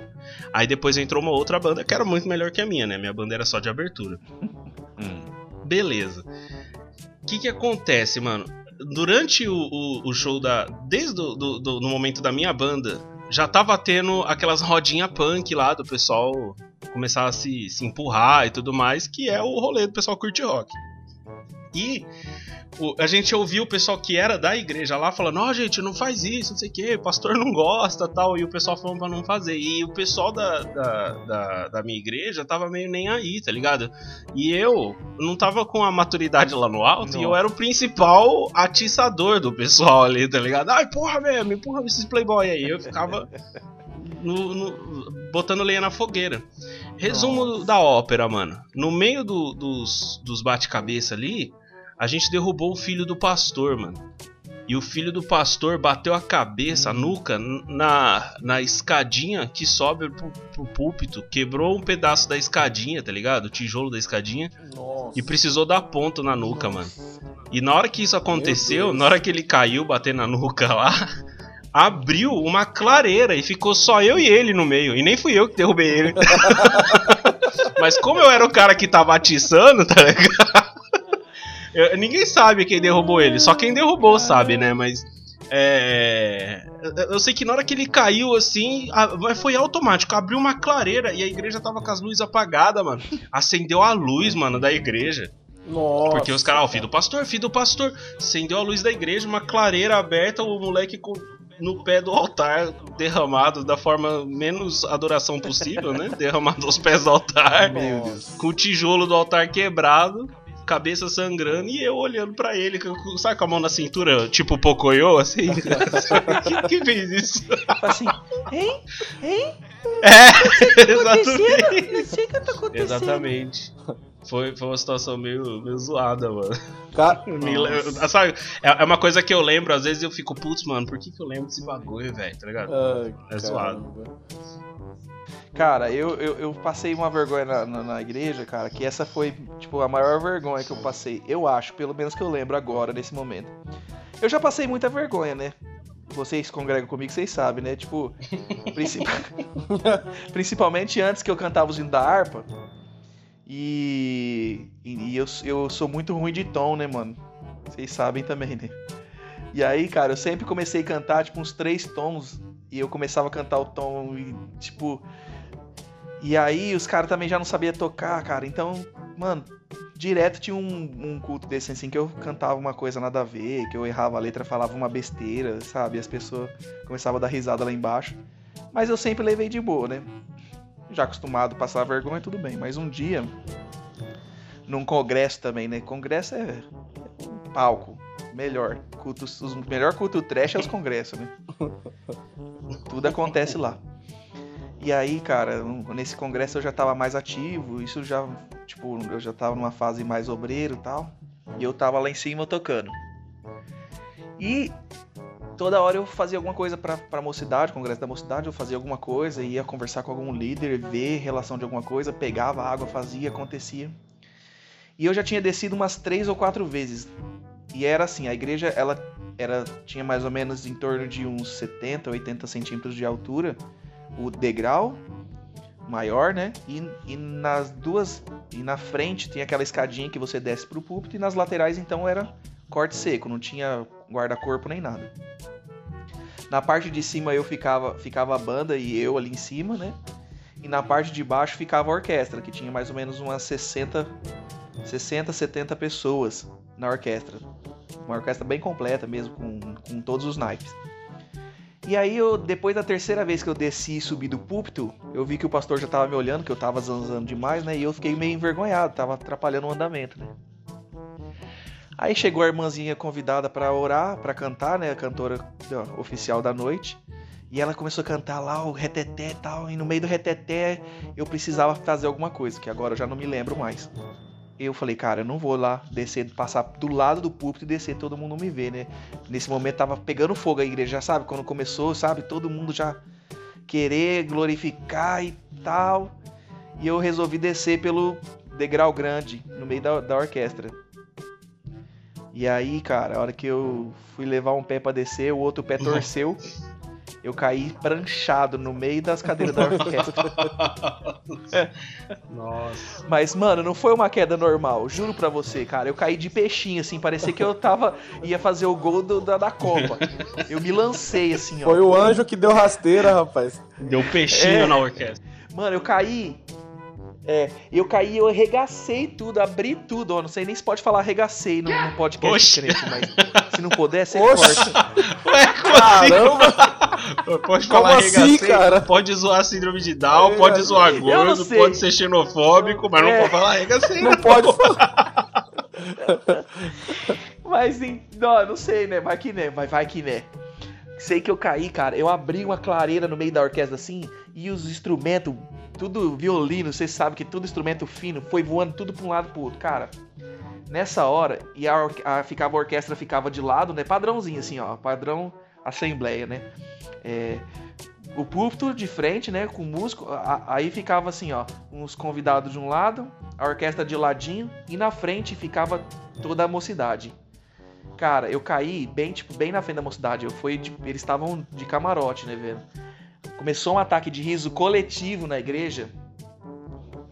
aí depois entrou uma outra banda que era muito melhor que a minha, né? Minha banda era só de abertura. [laughs] Beleza. O que que acontece, mano? Durante o, o, o show da. Desde do, do- no momento da minha banda, já tava tendo aquelas rodinhas punk lá do pessoal começar a se, se empurrar e tudo mais, que é o rolê do pessoal curte rock. E o- a gente ouviu o pessoal que era da igreja lá falando: Ó, gente, não faz isso, não sei o que, o pastor não gosta tal. E o pessoal falando pra não fazer. E o pessoal da, da, da, da minha igreja tava meio nem aí, tá ligado? E eu não tava com a maturidade lá no alto e eu Nossa. era o principal atiçador do pessoal ali, tá ligado? Ai, porra, velho, me empurra esses playboy aí. Eu ficava no- no- botando lenha na fogueira. Resumo da ópera, mano. No meio do- dos, dos bate-cabeça ali, a gente derrubou o filho do pastor, mano. E o filho do pastor bateu a cabeça, a nuca, n- na, na escadinha que sobe pro, pro púlpito. Quebrou um pedaço da escadinha, tá ligado? O tijolo da escadinha. Nossa. E precisou dar ponto na nuca, mano. E na hora que isso aconteceu, na hora que ele caiu batendo na nuca lá, [laughs] abriu uma clareira e ficou só eu e ele no meio. E nem fui eu que derrubei ele. [laughs] Mas como eu era o cara que tava atiçando, tá ligado? Eu- ninguém sabe quem derrubou ele, só quem derrubou sabe, né? Mas. É. eu- sei que na hora que ele caiu assim, a- foi automático. Abriu uma clareira e a igreja tava com as luzes apagadas, mano. Acendeu a luz, mano, da igreja. Nossa. Porque os caras, ó, filho do pastor, filho do pastor. Acendeu a luz da igreja, uma clareira aberta, o moleque com- no pé do altar, derramado da forma menos adoração possível, né? [laughs] Derramado aos pés do altar, Meu Deus. com o tijolo do altar quebrado, cabeça sangrando e eu olhando pra ele, sabe com a mão na cintura, tipo Pocoyo, assim? [laughs] Quem que fez isso? Fala assim, hein? Hein? É, [laughs] Acontecendo? exatamente. Não sei o que tá acontecendo. Exatamente. Foi, foi uma situação meio, meio zoada, mano. Ca- [laughs] Me le- sabe, é, é uma coisa que eu lembro, às vezes eu fico, putz, mano, por que, que eu lembro desse bagulho, velho? Tá ligado? Ai, É zoado. Cara, eu, eu, eu passei uma vergonha na, na, na igreja, cara, que essa foi, tipo, a maior vergonha que eu passei. Eu acho, pelo menos que eu lembro agora, nesse momento. Eu já passei muita vergonha, né? Vocês que congregam comigo, vocês sabem, né? Tipo, [laughs] princip- [laughs] principalmente antes que eu cantava os hinos da harpa. E, e eu, eu sou muito ruim de tom, né, mano? Vocês sabem também, né? E aí, cara, eu sempre comecei a cantar, tipo, uns três tons. E eu começava a cantar o tom e, tipo. E aí os caras também já não sabiam tocar, cara. Então, mano, direto tinha um, um culto desse assim que eu cantava uma coisa nada a ver, que eu errava a letra, falava uma besteira, sabe? E as pessoas começavam a dar risada lá embaixo. Mas eu sempre levei de boa, né? Já acostumado a passar vergonha, tudo bem. Mas um dia, num congresso também, né? Congresso é um palco. Melhor. Culto, os melhor culto trash é os congressos, né? Tudo acontece lá. E aí, cara, nesse congresso eu já tava mais ativo, isso já, tipo, eu já tava numa fase mais obreiro e tal. E eu tava lá em cima tocando. E toda hora eu fazia alguma coisa pra, pra mocidade, congresso da mocidade, eu fazia alguma coisa, ia conversar com algum líder, ver relação de alguma coisa, pegava água, fazia, acontecia. E eu já tinha descido umas três ou quatro vezes. E era assim, a igreja ela era, tinha mais ou menos em torno de uns 70, 80 centímetros de altura, o degrau maior, né? E, e nas duas. E na frente tem aquela escadinha que você desce pro púlpito, e nas laterais então era corte seco, não tinha guarda-corpo nem nada. Na parte de cima eu ficava, ficava a banda e eu ali em cima, né? E na parte de baixo ficava a orquestra, que tinha mais ou menos umas 60, 60 70 pessoas na orquestra. Uma orquestra bem completa mesmo, com, com todos os naipes. E aí, eu, depois da terceira vez que eu desci e subi do púlpito, eu vi que o pastor já tava me olhando, que eu tava zanzando demais, né? E eu fiquei meio envergonhado, tava atrapalhando o andamento, né? Aí chegou a irmãzinha convidada para orar, para cantar, né? A cantora ó, oficial da noite. E ela começou a cantar lá o reteté e tal. E no meio do reteté eu precisava fazer alguma coisa, que agora eu já não me lembro mais. Eu falei, cara, eu não vou lá descer, passar do lado do púlpito e descer, todo mundo me vê, né? Nesse momento tava pegando fogo a igreja, já sabe? Quando começou, sabe? Todo mundo já querer glorificar e tal. E eu resolvi descer pelo degrau grande, no meio da, da orquestra. E aí, cara, a hora que eu fui levar um pé para descer, o outro pé torceu. Eu caí pranchado no meio das cadeiras da orquestra. [laughs] Nossa. Mas, mano, não foi uma queda normal, juro pra você, cara. Eu caí de peixinho, assim, parecia que eu tava. ia fazer o gol do, da, da Copa. Eu me lancei, assim, ó. Foi o anjo que deu rasteira, rapaz. Deu peixinho É. na orquestra. Mano, eu caí. É, eu caí, eu arregacei tudo, abri tudo, ó. Não sei nem se pode falar arregacei no, no podcast, Oxe. crente, mas se não puder, você Oxe. corta. [laughs] Ué, como assim? Caramba! [laughs] Pode Como falar assim, arregacei, cara? Pode zoar síndrome de Down, É, pode zoar não gordo, pode ser xenofóbico, mas não É. pode falar arregacei. Não pode falar. [laughs] Mas, não, não sei, né? Vai que né, vai, vai que né. Sei que eu caí, cara. Eu abri uma clareira no meio da orquestra assim e os instrumentos, tudo violino, vocês sabem que tudo instrumento fino, foi voando tudo pra um lado pro outro. Cara, nessa hora, e a, a- ficava, a orquestra ficava de lado, né? Padrãozinho assim, ó. Padrão assembleia, né? É, o púlpito de frente, né? Com músico. a- aí ficava assim, ó. Uns convidados de um lado, a orquestra de ladinho, e na frente ficava toda a mocidade. Cara, eu caí bem, tipo, bem na frente da mocidade. Eu fui de- eles estavam de camarote, né, velho? Começou um ataque de riso coletivo na igreja.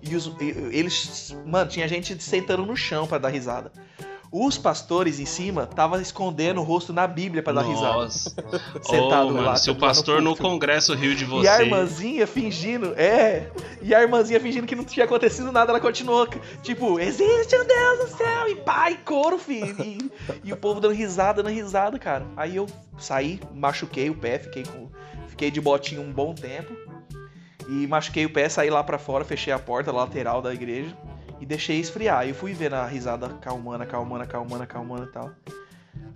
E os, e- eles, mano, tinha gente sentando no chão pra dar risada. Os pastores em cima estavam escondendo o rosto na Bíblia pra dar risada. Nossa. Sentado Ô, mano, lá, se o sentado no pastor no púlpito. congresso riu de você. E a irmãzinha fingindo, é. E a irmãzinha fingindo que não tinha acontecido nada, ela continuou, tipo, existe um Deus no céu, e pai, coro, filho. E, e o povo dando risada, dando risada, cara. Aí eu saí, machuquei o pé, fiquei com. Fiquei de botinho um bom tempo. E machuquei o pé, saí lá pra fora, fechei a porta lateral da igreja e deixei esfriar. E fui vendo a risada calmando, acalmando, acalmando, acalmando e tal.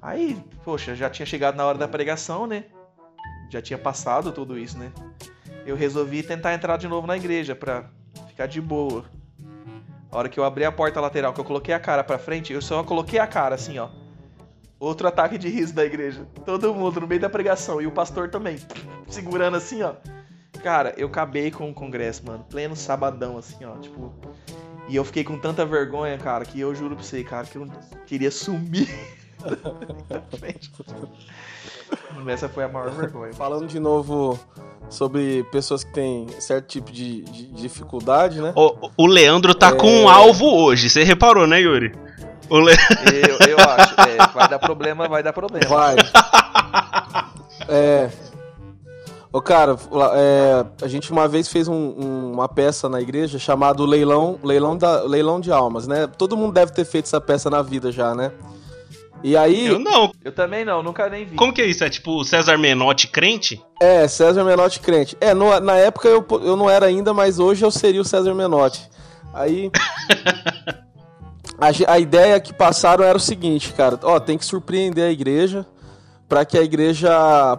Aí, poxa, já tinha chegado na hora da pregação, né? Já tinha passado tudo isso, né? Eu resolvi tentar entrar de novo na igreja pra ficar de boa. A hora que eu abri a porta lateral, que eu coloquei a cara pra frente, eu só coloquei a cara assim, ó. Outro ataque de riso da igreja. Todo mundo no meio da pregação. E o pastor também. Segurando assim, ó. Cara, eu acabei com o congresso, mano. Pleno sabadão, assim, ó. Tipo. E eu fiquei com tanta vergonha, cara, que eu juro pra você, cara, que eu queria sumir. [laughs] Essa foi a maior vergonha. Falando de novo sobre pessoas que têm certo tipo de, de dificuldade, né? O, o Leandro tá com um alvo hoje, você reparou, né, Yuri? O Le... Eu, eu acho. É, vai dar problema, vai dar problema. Vai. É. Ô, cara, é, a gente uma vez fez um- um- uma peça na igreja chamada Leilão, Leilão, da, Leilão de Almas, né? Todo mundo deve ter feito essa peça na vida já, né? E aí. Eu não. Eu também não, nunca nem vi. Como que é isso? É tipo César Menotti crente? É, César Menotti crente. É, no- na época eu, eu não era ainda, mas hoje eu seria o César Menotti. Aí. [laughs] a, a ideia que passaram era o seguinte, cara. Ó, tem que surpreender a igreja. Pra que a igreja.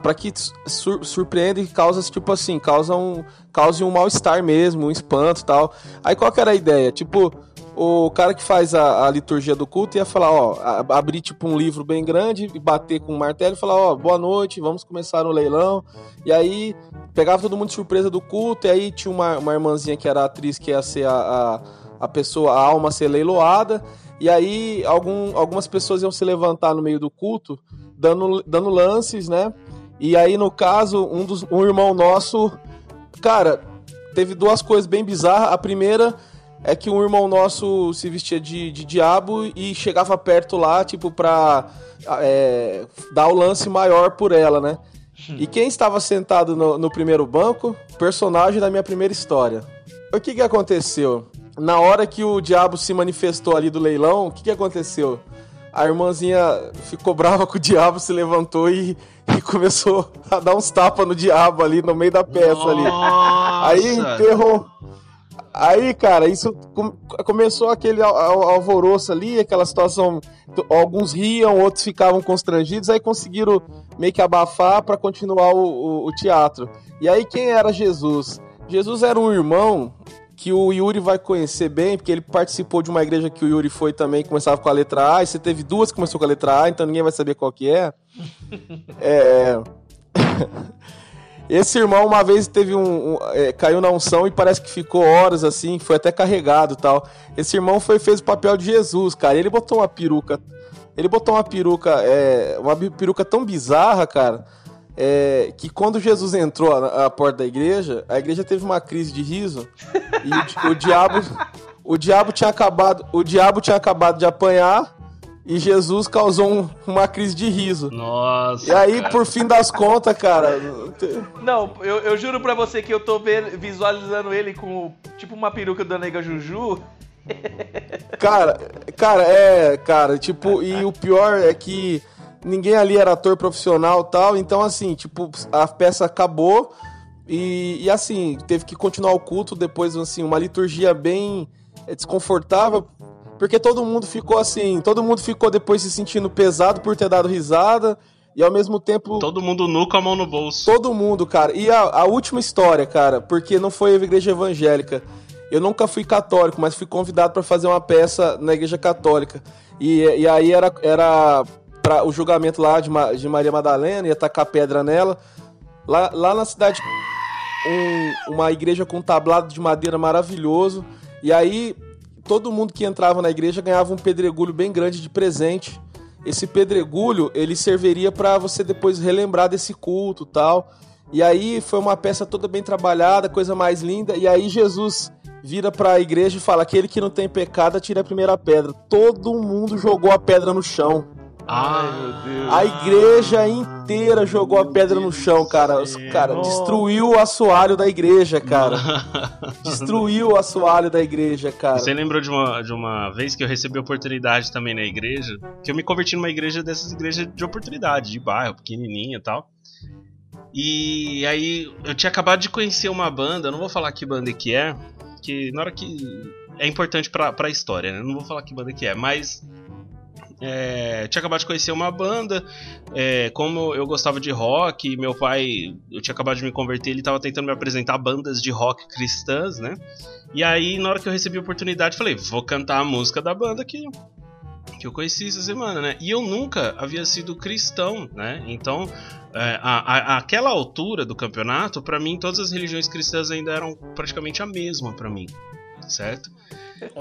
Pra que sur, surpreenda e causa, tipo assim, causa um, cause um mal-estar mesmo, um espanto tal. Aí qual que era a ideia? Tipo, o cara que faz a, a liturgia do culto ia falar, ó, abrir tipo um livro bem grande e bater com um martelo e falar, ó, boa noite, vamos começar o leilão. E aí pegava todo mundo de surpresa do culto, e aí tinha uma, uma irmãzinha que era atriz que ia ser a, a, a pessoa, a alma ser leiloada. E aí algum, algumas pessoas iam se levantar no meio do culto, dando, dando lances, né? E aí, no caso, um, dos, um irmão nosso, cara, teve duas coisas bem bizarras. A primeira é que um irmão nosso se vestia de, de diabo e chegava perto lá, tipo, pra é, dar o lance maior por ela, né? E quem estava sentado no, no primeiro banco? Personagem da minha primeira história. O que que aconteceu? Na hora que o diabo se manifestou ali do leilão, o que que aconteceu? A irmãzinha ficou brava [laughs] com o diabo, se levantou e, e começou a dar uns tapas no diabo ali no meio da peça ali. Aí Nossa. enterrou. Aí, cara, isso com- começou aquele al- al- alvoroço ali, aquela situação. Alguns riam, outros ficavam constrangidos, aí conseguiram meio que abafar pra continuar o, o- o teatro. E aí, quem era Jesus? Jesus era um irmão que o Yuri vai conhecer bem, porque ele participou de uma igreja que o Yuri foi também, começava com a letra A, e você teve duas que começou com a letra A, então ninguém vai saber qual que é. [laughs] É. [laughs] Esse irmão uma vez teve um, um- é, caiu na unção e parece que ficou horas assim, foi até carregado e tal. Esse irmão foi fez o papel de Jesus, cara. Ele botou uma peruca, ele botou uma peruca, é, uma peruca tão bizarra, cara, é, que quando Jesus entrou à, à porta da igreja, a igreja teve uma crise de riso e o, o diabo, o diabo tinha acabado, o diabo tinha acabado de apanhar e Jesus causou um- uma crise de riso. Nossa. E aí, cara. por fim das contas, cara, Não, eu, eu juro pra você que eu tô vendo- visualizando ele com tipo uma peruca da nega Juju. Cara, cara, é, cara, tipo, e o pior é que ninguém ali era ator profissional e tal, então assim, tipo, a peça acabou e, e, assim, teve que continuar o culto depois, assim, uma liturgia bem é, desconfortável, porque todo mundo ficou assim, todo mundo ficou depois se sentindo pesado por ter dado risada e ao mesmo tempo Todo mundo nu com a mão no bolso. Todo mundo, cara. E a, a última história, cara, porque não foi a igreja evangélica. Eu nunca fui católico, mas fui convidado pra fazer uma peça na igreja católica. E, e aí era, era para o julgamento lá de, Ma- de Maria Madalena, ia tacar pedra nela. Lá, lá na cidade, um- uma igreja com um tablado de madeira maravilhoso. E aí, todo mundo que entrava na igreja ganhava um pedregulho bem grande de presente. Esse pedregulho, ele serviria para você depois relembrar desse culto tal. E aí foi uma peça toda bem trabalhada, coisa mais linda. E aí Jesus vira para a igreja e fala: aquele que não tem pecado, atira a primeira pedra. Todo mundo jogou a pedra no chão. Ai, meu Deus. A igreja inteira jogou a pedra no chão, cara. Os, cara, destruiu o assoalho da igreja, cara. [laughs] Destruiu o assoalho da igreja, cara. Você lembrou de uma, de uma vez que eu recebi oportunidade também na igreja? Que eu me converti numa igreja dessas igrejas de oportunidade, de bairro, pequenininha e tal. E aí eu tinha acabado de conhecer uma banda, eu não vou falar que banda que é, que na hora que. É importante pra, pra história, né? Não vou falar que banda que é, mas. É, tinha acabado de conhecer uma banda, é, como eu gostava de rock, meu pai, eu tinha acabado de me converter, ele tava tentando me apresentar bandas de rock cristãs, né? E aí, na hora que eu recebi a oportunidade, falei, vou cantar a música da banda que, que eu conheci essa semana, né? E eu nunca havia sido cristão, né? Então, é, a, a- aquela altura do campeonato, pra mim, todas as religiões cristãs ainda eram praticamente a mesma pra mim, certo?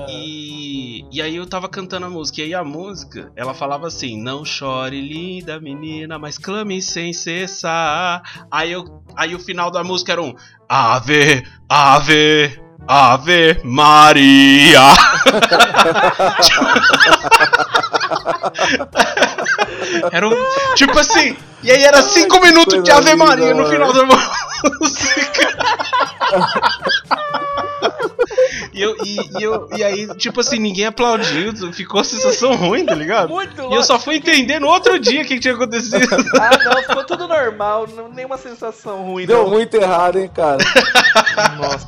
E, e aí eu tava cantando a música, e aí a música, ela falava assim, não chore linda menina, mas clame sem cessar. Aí, eu, aí o final da música era um Ave, Ave, Ave Maria. [laughs] Era um, tipo assim, e aí era cinco minutos de Ave Maria no final da música. [laughs] E, eu, e, e eu, e aí, tipo assim, ninguém aplaudiu, ficou a sensação ruim, tá ligado? Muito E eu só fui entender no outro dia o que, que tinha acontecido. [laughs] Ah, não, ficou tudo normal, não, nenhuma sensação ruim. Deu não. muito errado, hein, cara. Nossa.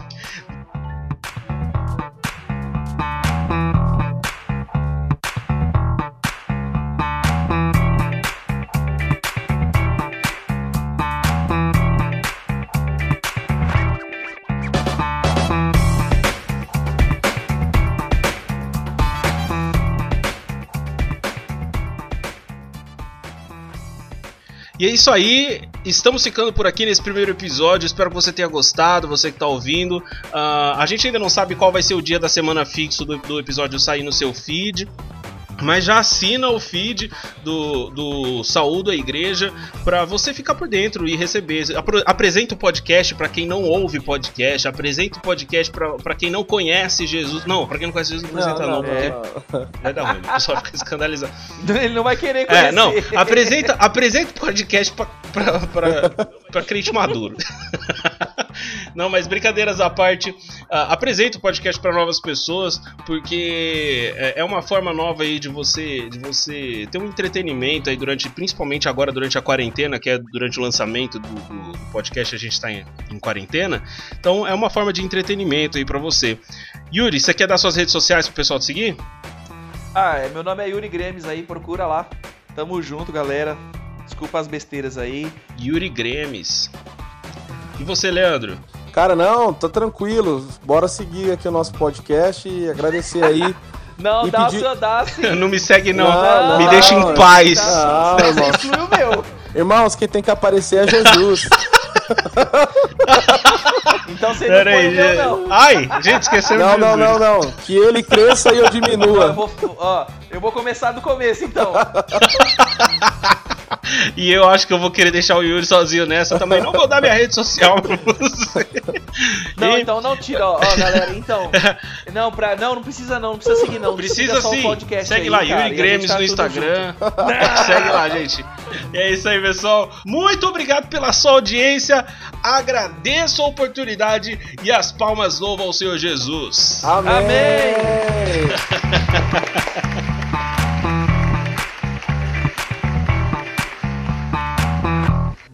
E é isso aí, estamos ficando por aqui nesse primeiro episódio. Espero que você tenha gostado, você que está ouvindo. Ah, a gente ainda não sabe qual vai ser o dia da semana fixo do, do episódio sair no seu feed. Mas já assina o feed do, do Saúdo a Igreja para você ficar por dentro e receber. Apresenta o podcast para quem não ouve podcast. Apresenta o podcast para quem não conhece Jesus. Não, para quem não conhece Jesus, não apresenta não, porque [laughs] vai dar ruim. O pessoal fica escandalizado. [laughs] Ele não vai querer conhecer. É, não, apresenta, apresenta o podcast pra crente maduro. [laughs] Não, mas brincadeiras à parte, ah, apresenta o podcast para novas pessoas, porque é é uma forma nova aí de você, de você ter um entretenimento aí durante, principalmente agora durante a quarentena, que é durante o lançamento do, do- podcast, a gente tá em, em quarentena. Então é uma forma de entretenimento aí para você. Yuri, você quer dar suas redes sociais pro pessoal te seguir? Ah, é, meu nome é Yuri Gremes aí, procura lá. Tamo junto, galera. Desculpa as besteiras aí. Yuri Gremes. E você, Leandro? Cara, não, tá tranquilo. Bora seguir aqui o nosso podcast e agradecer aí. [laughs] Não, dá pedir- o seu, dá sim. [laughs] Não me segue não, Não, me não, deixa em não. paz. Não, Você irmão. exclui o meu. Irmãos, quem tem que aparecer é Jesus. [laughs] Então você Pera não põe aí, o meu, gente. não. Ai, gente, esquecemos Não, não, não, não. Que ele cresça e eu Ó, Eu diminua. vou, ó, eu vou começar do começo, então. [laughs] E eu acho que eu vou querer deixar o Yuri sozinho nessa também. Não vou dar minha rede social pra você. Não, E- então não tira, ó, ó, galera, então. [laughs] Não, pra, não, não precisa não, não precisa seguir não. Precisa o sim. podcast Segue aí, lá, cara, Yuri a gente Gremes tá no Instagram. [laughs] Segue lá, gente. E é isso aí, pessoal. Muito obrigado pela sua audiência. Agradeço a oportunidade e as palmas louvam ao Senhor Jesus. Amém. Amém.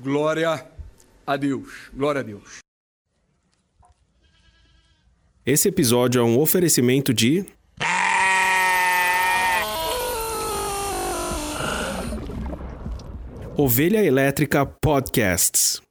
Glória a Deus. Glória a Deus. Esse episódio é um oferecimento de. Ovelha Elétrica Podcasts.